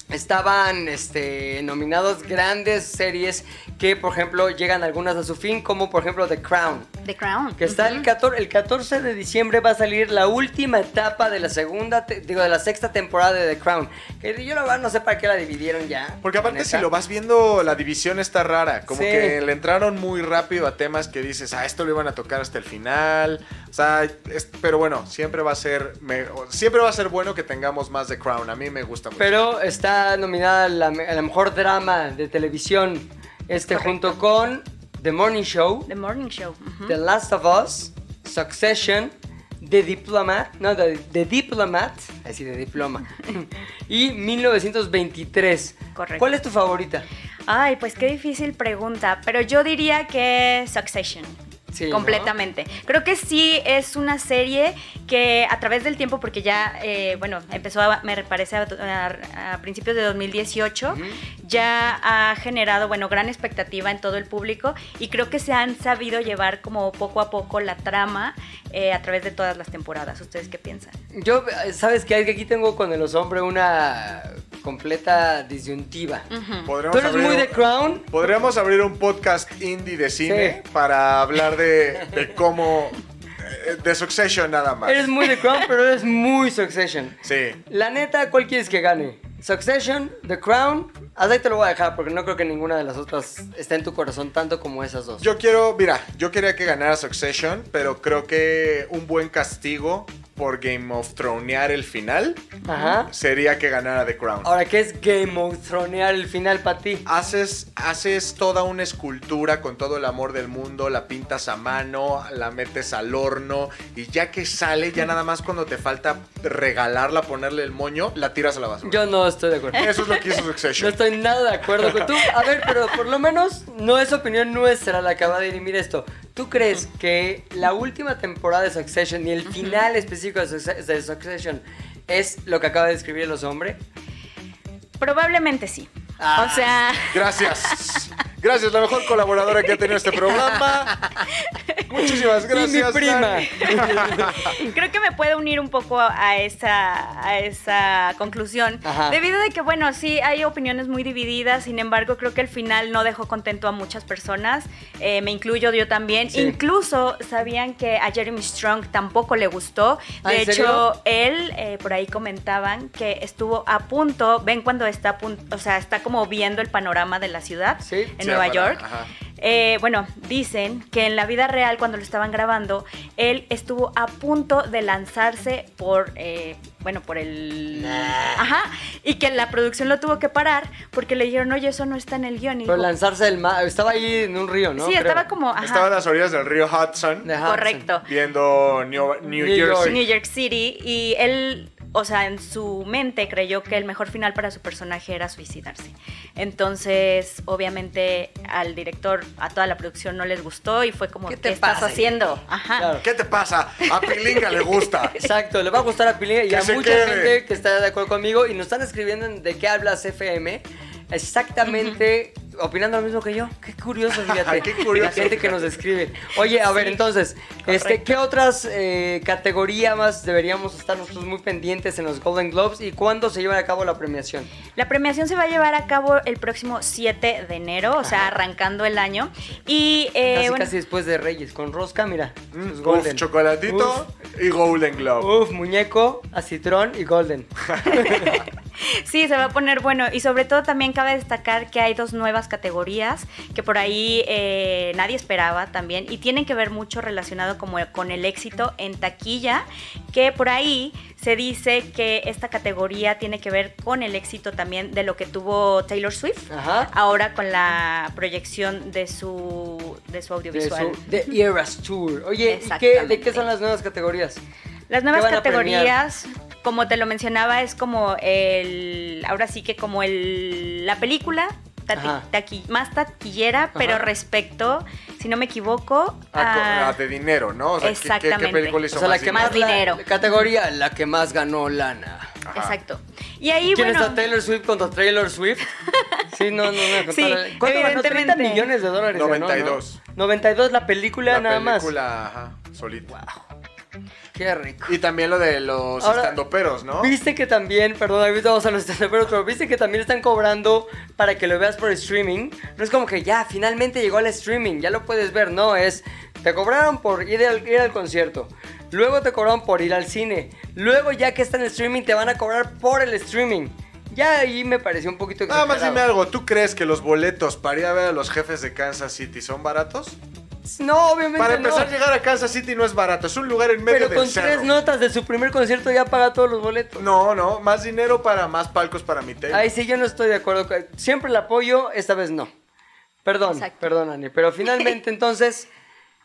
estaban este, nominados grandes series que, por ejemplo, llegan algunas a su fin, como por ejemplo The Crown. The Crown. Que está el, 14, el 14 de diciembre va a salir la última etapa de la segunda, digo, de la sexta temporada de The Crown. Que yo la verdad no sé para qué la dividieron ya. porque aparte si lo vas viendo, la división está rara. Como Sí. que le entraron muy rápido a temas que dices, ah, esto lo iban a tocar hasta el final. O sea, es- pero bueno, siempre va a ser, me- siempre va a ser bueno que tengamos más The Crown. A mí me gusta mucho. Pero está nominada a la, a la mejor drama de televisión, este junto con The Morning Show, The Morning Show. The Last of Us, Succession, The Diplomat, no, The, The Diplomat, así de diploma, y 1923. Correcto. ¿Cuál es tu favorita? Ay, pues qué difícil pregunta, pero yo diría que Succession. Sí, ¿no? completamente. Creo que sí es una serie que a través del tiempo, porque ya, eh, bueno, empezó, a- me parece, a, a- a principios de 2018, ya ha generado, bueno, gran expectativa en todo el público y creo que se han sabido llevar como poco a poco la trama eh, a través de todas las temporadas. ¿Ustedes qué piensan? Yo, ¿sabes qué? Aquí tengo con el hombre una completa disyuntiva. Podríamos ¿Tú eres abrir muy un- de Crown? Podríamos abrir un podcast indie de cine Sí. para hablar de, de cómo. eh, De Succession nada más. Eres muy de Crown, pero eres muy Succession. Sí. La neta, ¿cuál quieres que gane? Succession, The Crown. Hasta ahí te lo voy a dejar porque no creo que ninguna de las otras esté en tu corazón tanto como esas dos. Yo quiero, mira, yo quería que ganara Succession, pero creo que un buen castigo por Game of Thronear el final Ajá. sería que ganara The Crown. Ahora, ¿qué es Game of Thronear el final para ti? Haces, haces toda una escultura con todo el amor del mundo, la pintas a mano, la metes al horno y ya que sale, ya nada más cuando te falta regalarla, ponerle el moño, la tiras a la basura. Yo no estoy de acuerdo. Eso es lo que hizo No Succession. estoy nada de acuerdo con tú. A ver, pero por lo menos no es opinión nuestra la que va a dirimir esto. ¿Tú crees que la última temporada de Succession y el final específico de Succe- de Succession es lo que acaba de describir el oso hombre? Probablemente sí. Ah. O sea, Gracias. Gracias, la mejor colaboradora que ha tenido este programa. Muchísimas gracias. y mi prima. Creo que me puede unir un poco a esa, a esa conclusión. Ajá. Debido a que, bueno, sí hay opiniones muy divididas, sin embargo, creo que el final no dejó contento a muchas personas. Eh, me incluyo yo también. Sí. Incluso sabían que a Jeremy Strong tampoco le gustó. ¿Ah, De hecho, serio? él, eh, por ahí comentaban que estuvo a punto, ven cuando está a punto, o sea, está como viendo el panorama de la ciudad Sí. en Sí, Nueva para- York. ajá. Eh, bueno, dicen que en la vida real, cuando lo estaban grabando, él estuvo a punto de lanzarse por, eh, bueno, por el... Ajá, y que la producción lo tuvo que parar porque le dijeron, oye, eso no está en el guion. Y Pero dijo, lanzarse del mar. Estaba ahí en un río, ¿no? sí, Creo. estaba como... Ajá, Estaba a las orillas del río Hudson, De Hudson. correcto. viendo New, New New York. New York City y él, o sea, en su mente creyó que el mejor final para su personaje era suicidarse. Entonces, obviamente, al director, a toda la producción no les gustó y fue como, ¿Qué ¿qué, te estás pasa, haciendo? Ajá. Claro. ¿Qué te pasa? A Pilinga le gusta. Exacto, le va a gustar a Pilinga y a mucha quede. gente que está de acuerdo conmigo y nos están escribiendo en de qué hablas FM. Exactamente opinando lo mismo que yo. Qué curioso, fíjate. Qué curioso. La gente que nos escribe. Oye, a ver, entonces, este, ¿qué otras eh, categorías más deberíamos estar nosotros muy pendientes en los Golden Globes y cuándo se lleva a cabo la premiación? La premiación se va a llevar a cabo el próximo 7 de enero, o sea, arrancando el año. Y eh, casi, bueno, casi después de Reyes, con rosca, mira. sus Uf, Golden. chocolatito y Golden Globe. Uf, muñeco, acitrón y Golden. Sí, se va a poner bueno. Y sobre todo también cabe destacar que hay dos nuevas categorías que por ahí eh, nadie esperaba también y tienen que ver mucho relacionado como con el éxito en taquilla, que por ahí se dice que esta categoría tiene que ver con el éxito también de lo que tuvo Taylor Swift, Ajá. ahora con la proyección de su, de su De audiovisual. su The Eras Tour. Oye, ¿y qué. ¿de qué son las nuevas categorías? Las nuevas ¿Qué van a categorías, como te lo mencionaba, es como el, ahora sí que como el, la película tati- taqui- más taquillera, pero Ajá. respecto, si no me equivoco, Ah, co- a- ah, de dinero, ¿no? O sea, ¿qué- ¿qué, qué, Exactamente. película O hizo sea, la más que dinero? más, dinero. La, categoría, la que más ganó lana. Ajá. exacto. Y ahí, ¿Quién bueno, está Taylor Swift contra Taylor Swift? Sí, no, no, no. Sí, ¿Cuánto ganó? 30 evidentemente. millones de dólares. ganó, ¿no? 92. 92 la película La nada más. película, ajá, solita. Qué rico. Y también lo de los Ahora, estandoperos, ¿no? Viste que también, perdón, ahorita vamos a los stand-uperos, pero viste que también están cobrando para que lo veas por streaming. No es como que ya, finalmente llegó al streaming, ya lo puedes ver, no, es, te cobraron por ir al, ir al concierto, luego te cobraron por ir al cine, luego ya que está en streaming te van a cobrar por el streaming. Ya ahí me pareció un poquito Nada más dime algo, ¿tú crees que los boletos para ir a ver a los jefes de Kansas City son baratos? No, obviamente Para empezar, no. llegar a Kansas City no es barato, es un lugar en medio Pero del con cerro. tres notas de su primer concierto ya paga todos los boletos. No, no, más dinero para más palcos para mi tele. Ahí sí yo no estoy de acuerdo. con- Siempre la apoyo, esta vez no. Perdón, Exacto. perdón, Ani. Pero finalmente, entonces,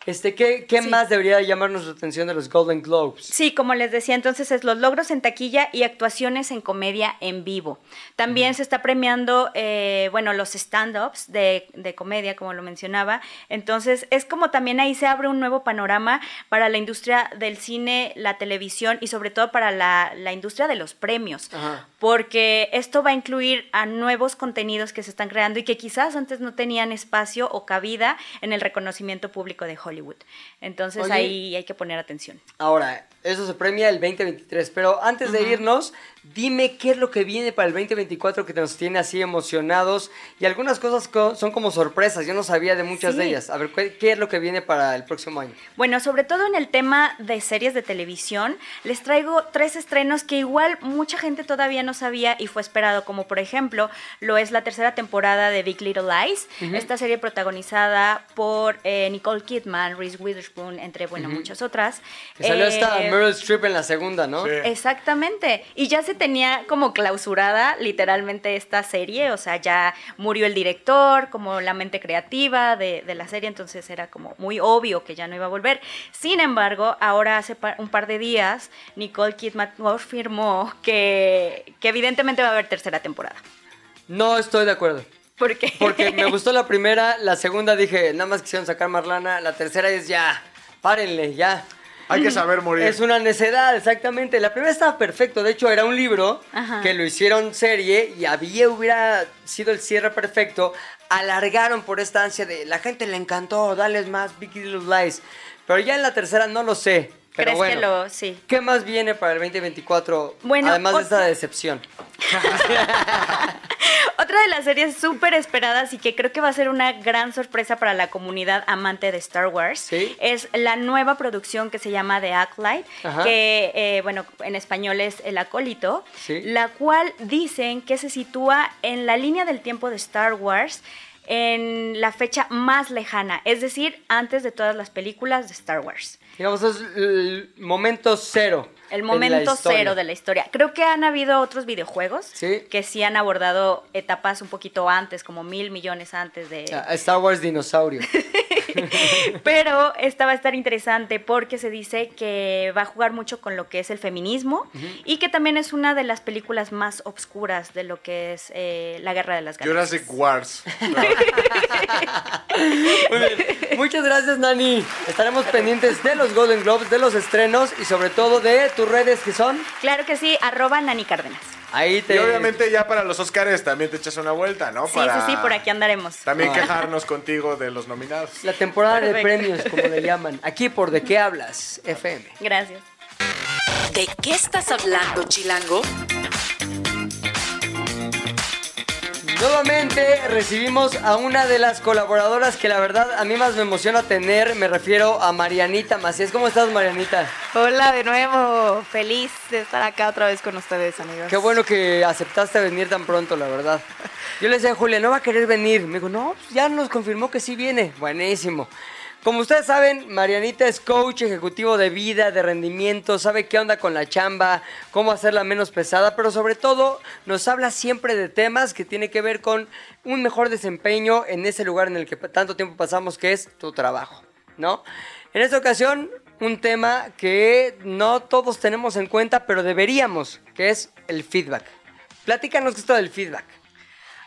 este, ¿qué, qué Sí. más debería llamar nuestra atención de los Golden Globes? Sí, como les decía, entonces es los logros en taquilla y actuaciones en comedia en vivo. También se está premiando, eh, bueno, los stand-ups de, de comedia, como lo mencionaba. Entonces es como también ahí se abre un nuevo panorama para la industria del cine, la televisión y sobre todo para la, la industria de los premios. Ajá. Porque esto va a incluir a nuevos contenidos que se están creando y que quizás antes no tenían espacio o cabida en el reconocimiento público de Hollywood. Entonces Oye. ahí hay que poner atención. Ahora, eso se premia el 2023. Pero antes de irnos, dime qué es lo que viene para el 2024 que nos tiene así emocionados. Y algunas cosas co- son como sorpresas. Yo no sabía de muchas de ellas. A ver, ¿qué, qué es lo que viene para el próximo año? Bueno, sobre todo en el tema de series de televisión, les traigo tres estrenos que igual mucha gente todavía no sabía y fue esperado, como por ejemplo lo es la tercera temporada de Big Little Lies, esta serie protagonizada por eh, Nicole Kidman, Reese Witherspoon, entre, bueno, muchas otras. Que salió Eh, esta Meryl Streep en la segunda, ¿no? Sí. Exactamente. Y ya se tenía como clausurada literalmente esta serie, o sea, ya murió el director, como la mente creativa de, de la serie, entonces era como muy obvio que ya no iba a volver. Sin embargo, ahora hace un par de días, Nicole Kidman confirmó que, que evidentemente va a haber tercera temporada. No estoy de acuerdo. ¿Por qué? Porque me gustó la primera, la segunda dije, nada más quisieron sacar más lana, la tercera es ya, párenle, ya. Hay que saber morir. Es una necedad, exactamente. La primera estaba perfecto, de hecho era un libro Ajá. que lo hicieron serie y había, hubiera sido el cierre perfecto. Alargaron por esta ansia de, la gente le encantó, dales más Big Little Lies. Pero ya en la tercera no lo sé. Pero ¿Crees bueno, que lo...? Sí. ¿Qué más viene para el 2024? Bueno, además de esta decepción. Otra de las series súper esperadas y que creo que va a ser una gran sorpresa para la comunidad amante de Star Wars Sí. es la nueva producción que se llama The Acolyte, que, eh, bueno, en español es El Acólito, Sí. la cual dicen que se sitúa en la línea del tiempo de Star Wars en la fecha más lejana, es decir, antes de todas las películas de Star Wars. Digamos, es el momento cero. El momento cero de la historia. Creo que han habido otros videojuegos Sí. que sí han abordado etapas un poquito antes, como mil millones antes de... Ah, Star Wars Dinosaurio. Pero esta va a estar interesante porque se dice que va a jugar mucho con lo que es el feminismo y que también es una de las películas más obscuras de lo que es eh, la Guerra de las Galaxias. Jurassic Wars. Muy bien. Muchas gracias, Nani. Estaremos pendientes de los Golden Globes, de los estrenos y sobre todo de tus redes que son. Claro que sí, arroba Nani Cárdenas. Ahí te. Y obviamente ya para los Oscars también te echas una vuelta, ¿no? Sí, Para sí, sí, por aquí andaremos. También Ah. quejarnos contigo de los nominados. La temporada de premios, como le llaman. Aquí por De qué hablas, FM. Gracias. ¿De qué estás hablando, Chilango? Nuevamente recibimos a una de las colaboradoras que la verdad a mí más me emociona tener, me refiero a Marianita Macías. ¿Cómo estás, Marianita? Hola de nuevo, feliz de estar acá otra vez con ustedes, amigos. Qué bueno que aceptaste venir tan pronto, la verdad. Yo le decía a Julia, no va a querer venir. Me dijo, no, ya nos confirmó que sí viene. Buenísimo. Como ustedes saben, Marianita es coach ejecutivo de vida, de rendimiento, sabe qué onda con la chamba, cómo hacerla menos pesada, pero sobre todo nos habla siempre de temas que tienen que ver con un mejor desempeño en ese lugar en el que tanto tiempo pasamos, que es tu trabajo, ¿no? En esta ocasión, un tema que no todos tenemos en cuenta, pero deberíamos, que es el feedback. Platícanos esto del feedback.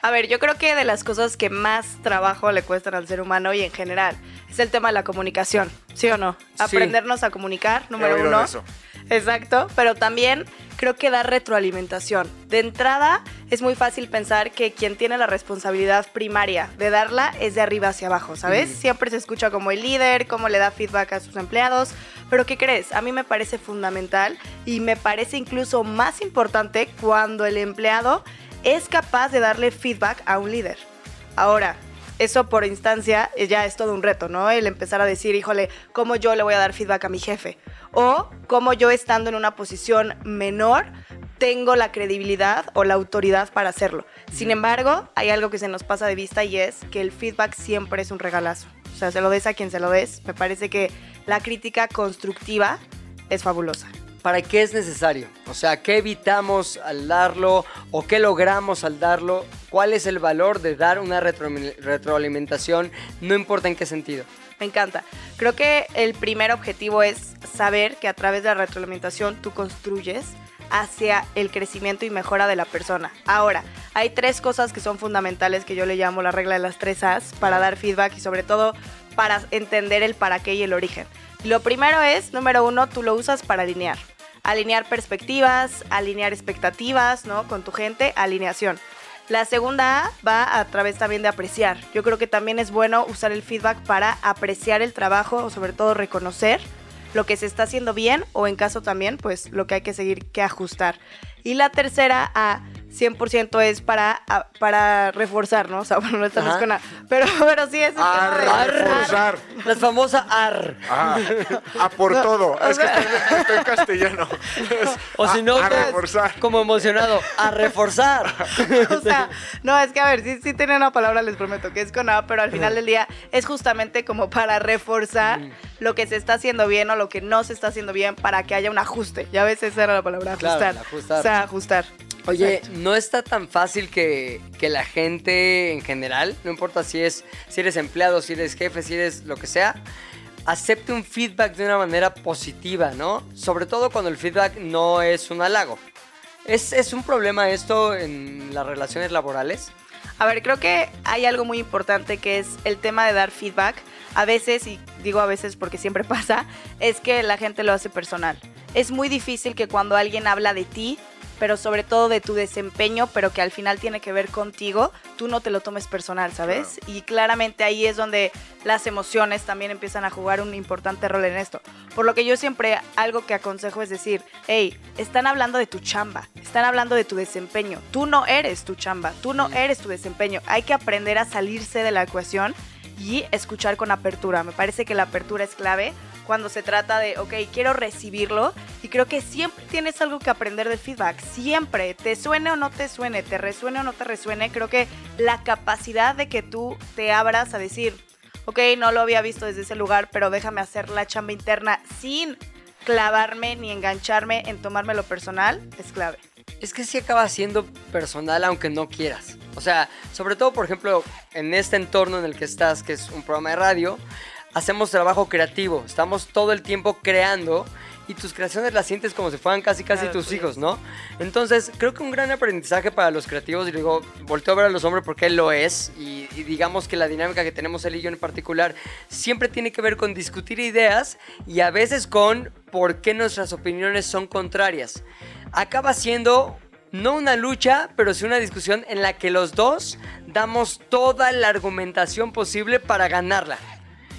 A ver, yo creo que de las cosas que más trabajo le cuestan al ser humano y en general es el tema de la comunicación, ¿sí o no? Sí. Aprendernos a comunicar, número uno. eso. Exacto, pero también creo que dar retroalimentación. De entrada, es muy fácil pensar que quien tiene la responsabilidad primaria de darla es de arriba hacia abajo, ¿sabes? Siempre se escucha como el líder, cómo le da feedback a sus empleados, pero ¿qué crees? A mí me parece fundamental y me parece incluso más importante cuando el empleado es capaz de darle feedback a un líder. Ahora, eso por instancia eh, ya es todo un reto, ¿no? El empezar a decir, híjole, ¿cómo yo le voy a dar feedback a mi jefe? O cómo yo estando en una posición menor tengo la credibilidad o la autoridad para hacerlo. Sin embargo, hay algo que se nos pasa de vista y es que el feedback siempre es un regalazo. O sea, se lo des a quien se lo des. Me parece que la crítica constructiva es fabulosa. ¿Para qué es necesario? O sea, ¿qué evitamos al darlo o qué logramos al darlo? ¿Cuál es el valor de dar una retro- retroalimentación? No importa en qué sentido. Me encanta. Creo que el primer objetivo es saber que a través de la retroalimentación tú construyes hacia el crecimiento y mejora de la persona. Ahora, hay tres cosas que son fundamentales que yo le llamo la regla de las tres As para dar feedback y sobre todo para entender el para qué y el origen. Lo primero es, número uno, tú lo usas para alinear. Alinear perspectivas, alinear expectativas, ¿no? Con tu gente, alineación. La segunda A va a través también de apreciar. Yo creo que también es bueno usar el feedback para apreciar el trabajo o sobre todo reconocer lo que se está haciendo bien o en caso también, pues lo que hay que seguir que ajustar. Y la tercera A 100% es para, a- para reforzar, ¿no? O sea, bueno, no estamos Ajá. con A, pero, pero sí es... el A tema de- reforzar. La famosa AR. Ah, a por todo. Es que estoy, estoy en castellano. O si no, a reforzar. como emocionado, a reforzar. o sea, no, es que a ver, sí, sí tiene una palabra, les prometo, que es con A, pero al final del día es justamente como para reforzar lo que se está haciendo bien o lo que no se está haciendo bien para que haya un ajuste. Ya ves, esa era la palabra, ajustar. O sea, ajustar. Oye, no está tan fácil que, que la gente en general, no importa si es si eres empleado, si eres jefe, si eres lo que sea, acepte un feedback de una manera positiva, ¿no? Sobre todo cuando el feedback no es un halago. ¿Es, es un problema esto en las relaciones laborales? A ver, creo que hay algo muy importante que es el tema de dar feedback. A veces, y digo a veces porque siempre pasa, es que la gente lo hace personal. Es muy difícil que cuando alguien habla de ti, pero sobre todo de tu desempeño, pero que al final tiene que ver contigo, tú no te lo tomes personal, ¿sabes? Y claramente ahí es donde las emociones también empiezan a jugar un importante rol en esto. Por lo que yo siempre algo que aconsejo es decir, hey, están hablando de tu chamba, están hablando de tu desempeño, tú no eres tu chamba, tú no eres tu desempeño, hay que aprender a salirse de la ecuación y escuchar con apertura. Me parece que la apertura es clave cuando se trata de, ok, quiero recibirlo y creo que siempre tienes algo que aprender del feedback, siempre, te suene o no te suene, te resuene o no te resuene, creo que la capacidad de que tú te abras a decir, ok, no lo había visto desde ese lugar, pero déjame hacer la chamba interna sin clavarme ni engancharme en tomármelo personal, es clave. Es que sí acaba siendo personal aunque no quieras. O sea, sobre todo, por ejemplo, en este entorno en el que estás, que es un programa de radio, hacemos trabajo creativo. Estamos todo el tiempo creando y tus creaciones las sientes como si fueran casi casi Claro, tus sí. hijos, ¿no? Entonces, creo que un gran aprendizaje para los creativos, y digo, volteo a ver a los hombres porque él lo es, y, y digamos que la dinámica que tenemos él y yo en particular siempre tiene que ver con discutir ideas y a veces con por qué nuestras opiniones son contrarias. Acaba siendo no una lucha, pero sí una discusión en la que los dos damos toda la argumentación posible para ganarla.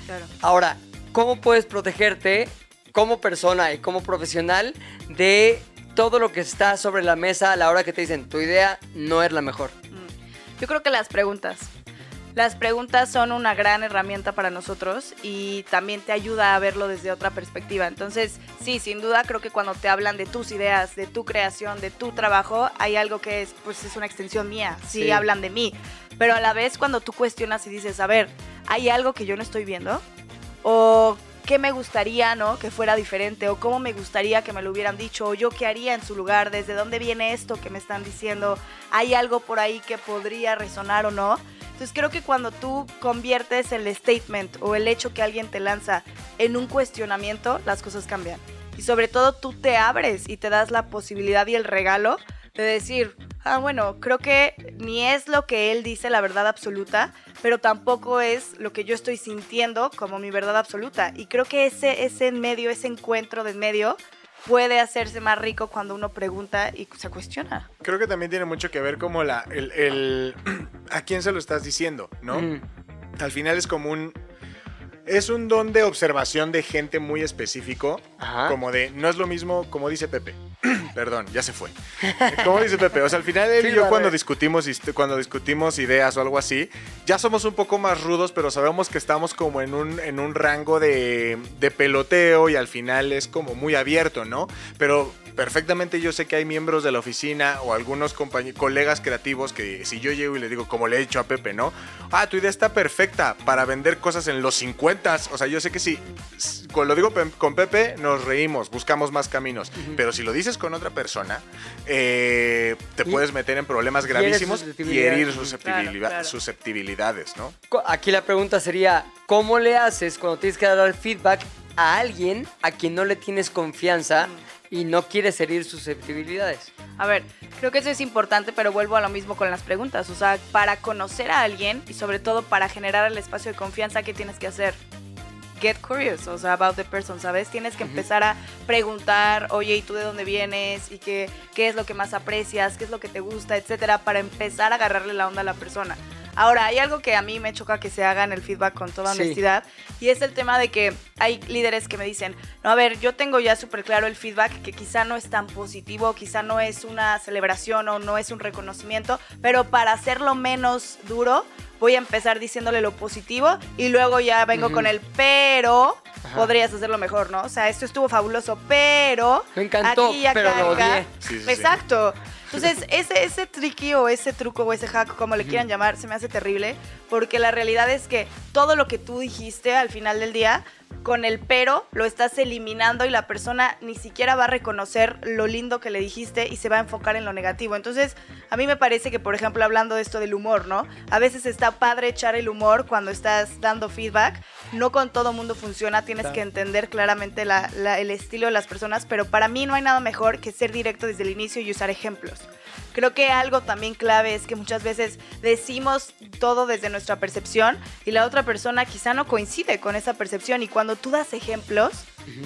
Claro. Ahora, ¿cómo puedes protegerte como persona y como profesional de todo lo que está sobre la mesa a la hora que te dicen tu idea no es la mejor? Yo creo que las preguntas. Las preguntas son una gran herramienta para nosotros y también te ayuda a verlo desde otra perspectiva. Entonces, sí, sin duda creo que cuando te hablan de tus ideas, de tu creación, de tu trabajo, hay algo que es, pues, es una extensión mía. Sí, Sí. hablan de mí. Pero a la vez cuando tú cuestionas y dices, a ver, ¿hay algo que yo no estoy viendo? ¿O qué me gustaría, no? Que fuera diferente. ¿O cómo me gustaría que me lo hubieran dicho? ¿O yo qué haría en su lugar? ¿Desde dónde viene esto que me están diciendo? ¿Hay algo por ahí que podría resonar o no? Entonces creo que cuando tú conviertes el statement o el hecho que alguien te lanza en un cuestionamiento, las cosas cambian. Y sobre todo tú te abres y te das la posibilidad y el regalo de decir, ah, bueno, creo que ni es lo que él dice la verdad absoluta, pero tampoco es lo que yo estoy sintiendo como mi verdad absoluta. Y creo que ese, ese en medio, ese encuentro de en medio, puede hacerse más rico cuando uno pregunta y se cuestiona. Creo que también tiene mucho que ver como la, el, el- a quién se lo estás diciendo, ¿no? Mm. Al final es como un... Es un don de observación de gente muy específico, Ajá. como de, no es lo mismo, como dice Pepe. Perdón, ya se fue. Como dice Pepe, o sea, al final él y yo cuando discutimos, cuando discutimos ideas o algo así, ya somos un poco más rudos, pero sabemos que estamos como en un, en un rango de, de peloteo y al final es como muy abierto, ¿no? Pero perfectamente yo sé que hay miembros de la oficina o algunos colegas creativos que si yo llego y le digo, como le he dicho a Pepe, ¿no? Ah, tu idea está perfecta para vender cosas en los 50. O sea, yo sé que si lo digo con Pepe, nos reímos, buscamos más caminos. Pero si lo dices con otra persona, eh, te Y- puedes meter en problemas gravísimos y herir Ujú. susceptibilidad- Claro, claro. susceptibilidades, ¿no? Aquí la pregunta sería, ¿cómo le haces cuando tienes que dar feedback a alguien a quien no le tienes confianza y no quieres herir susceptibilidades? A ver, creo que eso es importante, pero vuelvo a lo mismo con las preguntas. O sea, para conocer a alguien y sobre todo para generar el espacio de confianza, ¿qué tienes que hacer? Get curious, o sea, about the person, ¿sabes? Tienes que empezar a preguntar, oye, ¿y tú de dónde vienes? ¿Y qué, qué es lo que más aprecias? ¿Qué es lo que te gusta? Etcétera, para empezar a agarrarle la onda a la persona. Ahora, hay algo que a mí me choca que se haga en el feedback con toda Sí. honestidad, y es el tema de que hay líderes que me dicen, no, a ver, yo tengo ya súper claro el feedback, que quizá no es tan positivo, quizá no es una celebración o no es un reconocimiento, pero para hacerlo menos duro, voy a empezar diciéndole lo positivo y luego ya vengo con el pero, Ajá. podrías hacerlo mejor, ¿no? O sea, esto estuvo fabuloso, pero... Me encantó, aquí y acá, pero lo acá". odié. Sí, sí, sí. Exacto. Entonces, ese, ese tricky o ese truco o ese hack, como le quieran llamar, se me hace terrible, porque la realidad es que todo lo que tú dijiste al final del día, con el pero, lo estás eliminando y la persona ni siquiera va a reconocer lo lindo que le dijiste y se va a enfocar en lo negativo. Entonces, a mí me parece que, por ejemplo, hablando de esto del humor, ¿no? A veces está padre echar el humor cuando estás dando feedback. No con todo mundo funciona, tienes que entender claramente la- la- el estilo de las personas, pero para mí no hay nada mejor que ser directo desde el inicio y usar ejemplos. Creo que algo también clave es que muchas veces decimos todo desde nuestra percepción y la otra persona quizá no coincide con esa percepción. Y cuando tú das ejemplos,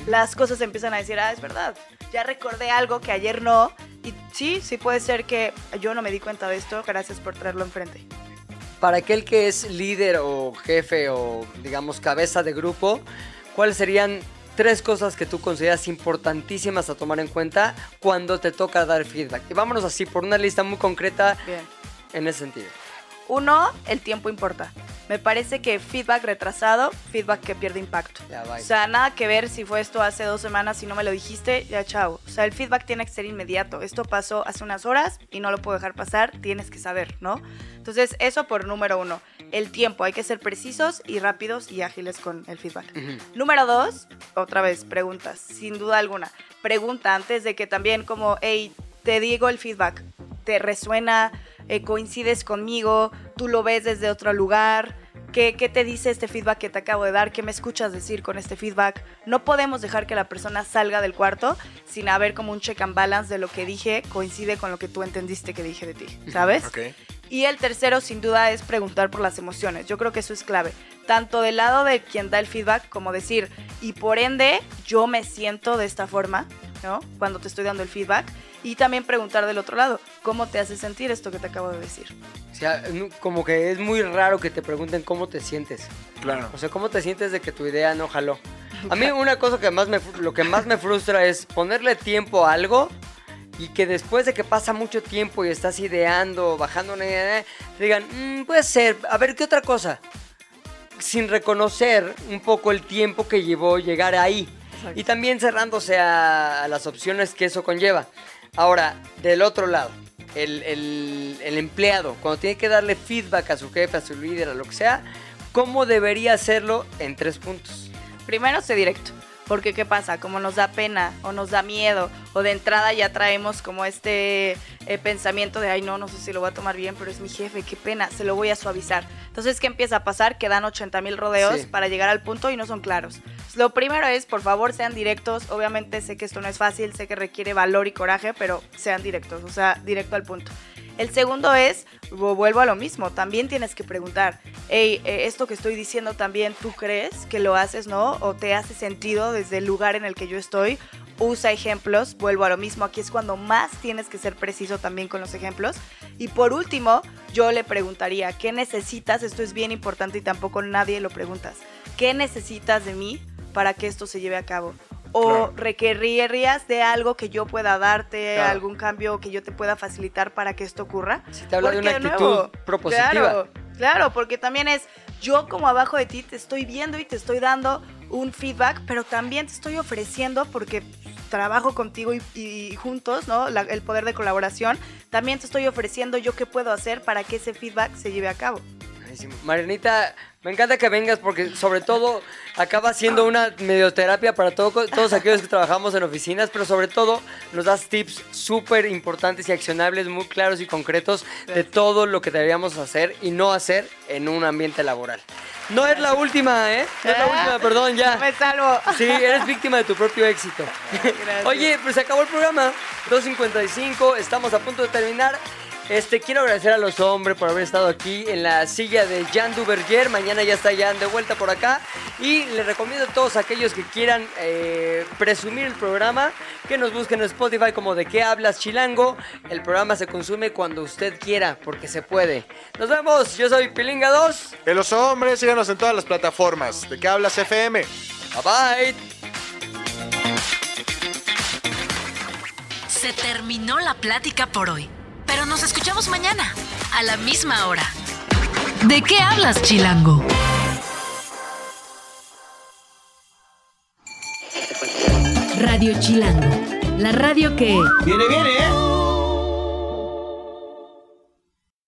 las cosas empiezan a decir, ah, es verdad, ya recordé algo que ayer no y sí, sí puede ser que yo no me di cuenta de esto, gracias por traerlo enfrente. Para aquel que es líder o jefe o digamos cabeza de grupo, ¿cuáles serían tres cosas que tú consideras importantísimas a tomar en cuenta cuando te toca dar feedback? Y vámonos así por una lista muy concreta Bien. en ese sentido. Uno, el tiempo importa. Me parece que feedback retrasado, feedback que pierde impacto. Ya. O sea, nada que ver si fue esto hace dos semanas y no me lo dijiste, ya chao. O sea, el feedback tiene que ser inmediato. Esto pasó hace unas horas y no lo puedo dejar pasar, tienes que saber, ¿no? Entonces, eso por número uno. El tiempo, hay que ser precisos y rápidos y ágiles con el feedback. Número dos, otra vez, preguntas, sin duda alguna. Pregunta antes de que también como, hey, te digo el feedback, ¿te resuena? Eh, ¿Coincides conmigo? ¿Tú lo ves desde otro lugar? ¿Qué, ¿Qué te dice este feedback que te acabo de dar? ¿Qué me escuchas decir con este feedback? No podemos dejar que la persona salga del cuarto sin haber como un check and balance de lo que dije coincide con lo que tú entendiste que dije de ti, ¿sabes? Ok. Y el tercero, sin duda, es preguntar por las emociones. Yo creo que eso es clave. Tanto del lado de quien da el feedback, como decir, y por ende, yo me siento de esta forma, ¿no? Cuando te estoy dando el feedback. Y también preguntar del otro lado, ¿cómo te hace sentir esto que te acabo de decir? O sea, como que es muy raro que te pregunten cómo te sientes. Claro. O sea, ¿cómo te sientes de que tu idea no jaló? A mí una cosa que más me, lo que más me frustra es ponerle tiempo a algo y que después de que pasa mucho tiempo y estás ideando, bajando una idea, te digan, "Mm, puede ser, a ver, ¿qué otra cosa? Sin reconocer un poco el tiempo que llevó llegar ahí. Y también cerrándose a, a las opciones que eso conlleva. Ahora, del otro lado, el, el- empleado, cuando tiene que darle feedback a su jefe, a su líder, a lo que sea, ¿cómo debería hacerlo en tres puntos? Primero, sé directo. Porque, ¿qué pasa? Como nos da pena o nos da miedo, o de entrada ya traemos como este eh, pensamiento de, ay, no, no sé si lo voy a tomar bien, pero es mi jefe, qué pena, se lo voy a suavizar. Entonces, ¿qué empieza a pasar? Que dan 80 mil rodeos Sí. para llegar al punto y no son claros. Lo primero es, por favor, sean directos. Obviamente sé que esto no es fácil, sé que requiere valor y coraje, pero sean directos, o sea, directo al punto. El segundo es, vu- vuelvo a lo mismo, también tienes que preguntar, hey, eh, esto que estoy diciendo también, ¿tú crees que lo haces, no? ¿O te hace sentido desde el lugar en el que yo estoy? Usa ejemplos, vuelvo a lo mismo, aquí es cuando más tienes que ser preciso también con los ejemplos. Y por último, yo le preguntaría, ¿qué necesitas? Esto es bien importante y tampoco nadie lo preguntas. ¿Qué necesitas de mí para que esto se lleve a cabo? O Claro. requerirías de algo que yo pueda darte, Claro. algún cambio que yo te pueda facilitar para que esto ocurra. Si te habla de una Porque, actitud propositiva. Claro, claro, porque también es yo como abajo de ti te estoy viendo y te estoy dando un feedback, pero también te estoy ofreciendo porque trabajo contigo y, y juntos, ¿no? La- el poder de colaboración, también te estoy ofreciendo yo qué puedo hacer para que ese feedback se lleve a cabo. Marianita, me encanta que vengas porque sobre todo acaba siendo una medioterapia para todo- todos aquellos que trabajamos en oficinas, pero sobre todo nos das tips súper importantes y accionables, muy claros y concretos de todo lo que deberíamos hacer y no hacer en un ambiente laboral. No es la última, ¿eh? No es la Ah, última, perdón, ya. Me salvo. Sí, eres víctima de tu propio éxito. Gracias. Oye, pues se acabó el programa. 2.55, estamos a punto de terminar. Este, quiero agradecer a los hombres por haber estado aquí en la silla de Jan Duverger. Mañana ya está Jan de vuelta por acá. Y les recomiendo a todos aquellos que quieran eh, presumir el programa que nos busquen en Spotify como De qué hablas Chilango. El programa se consume cuando usted quiera, porque se puede. Nos vemos. Yo soy Pilinga 2. En los hombres, síganos en todas las plataformas. ¿De qué hablas FM? Bye bye. Se terminó la plática por hoy, pero nos escuchamos mañana, a la misma hora. ¿De qué hablas, Chilango? Radio Chilango, la radio que... Viene, viene, ¿eh?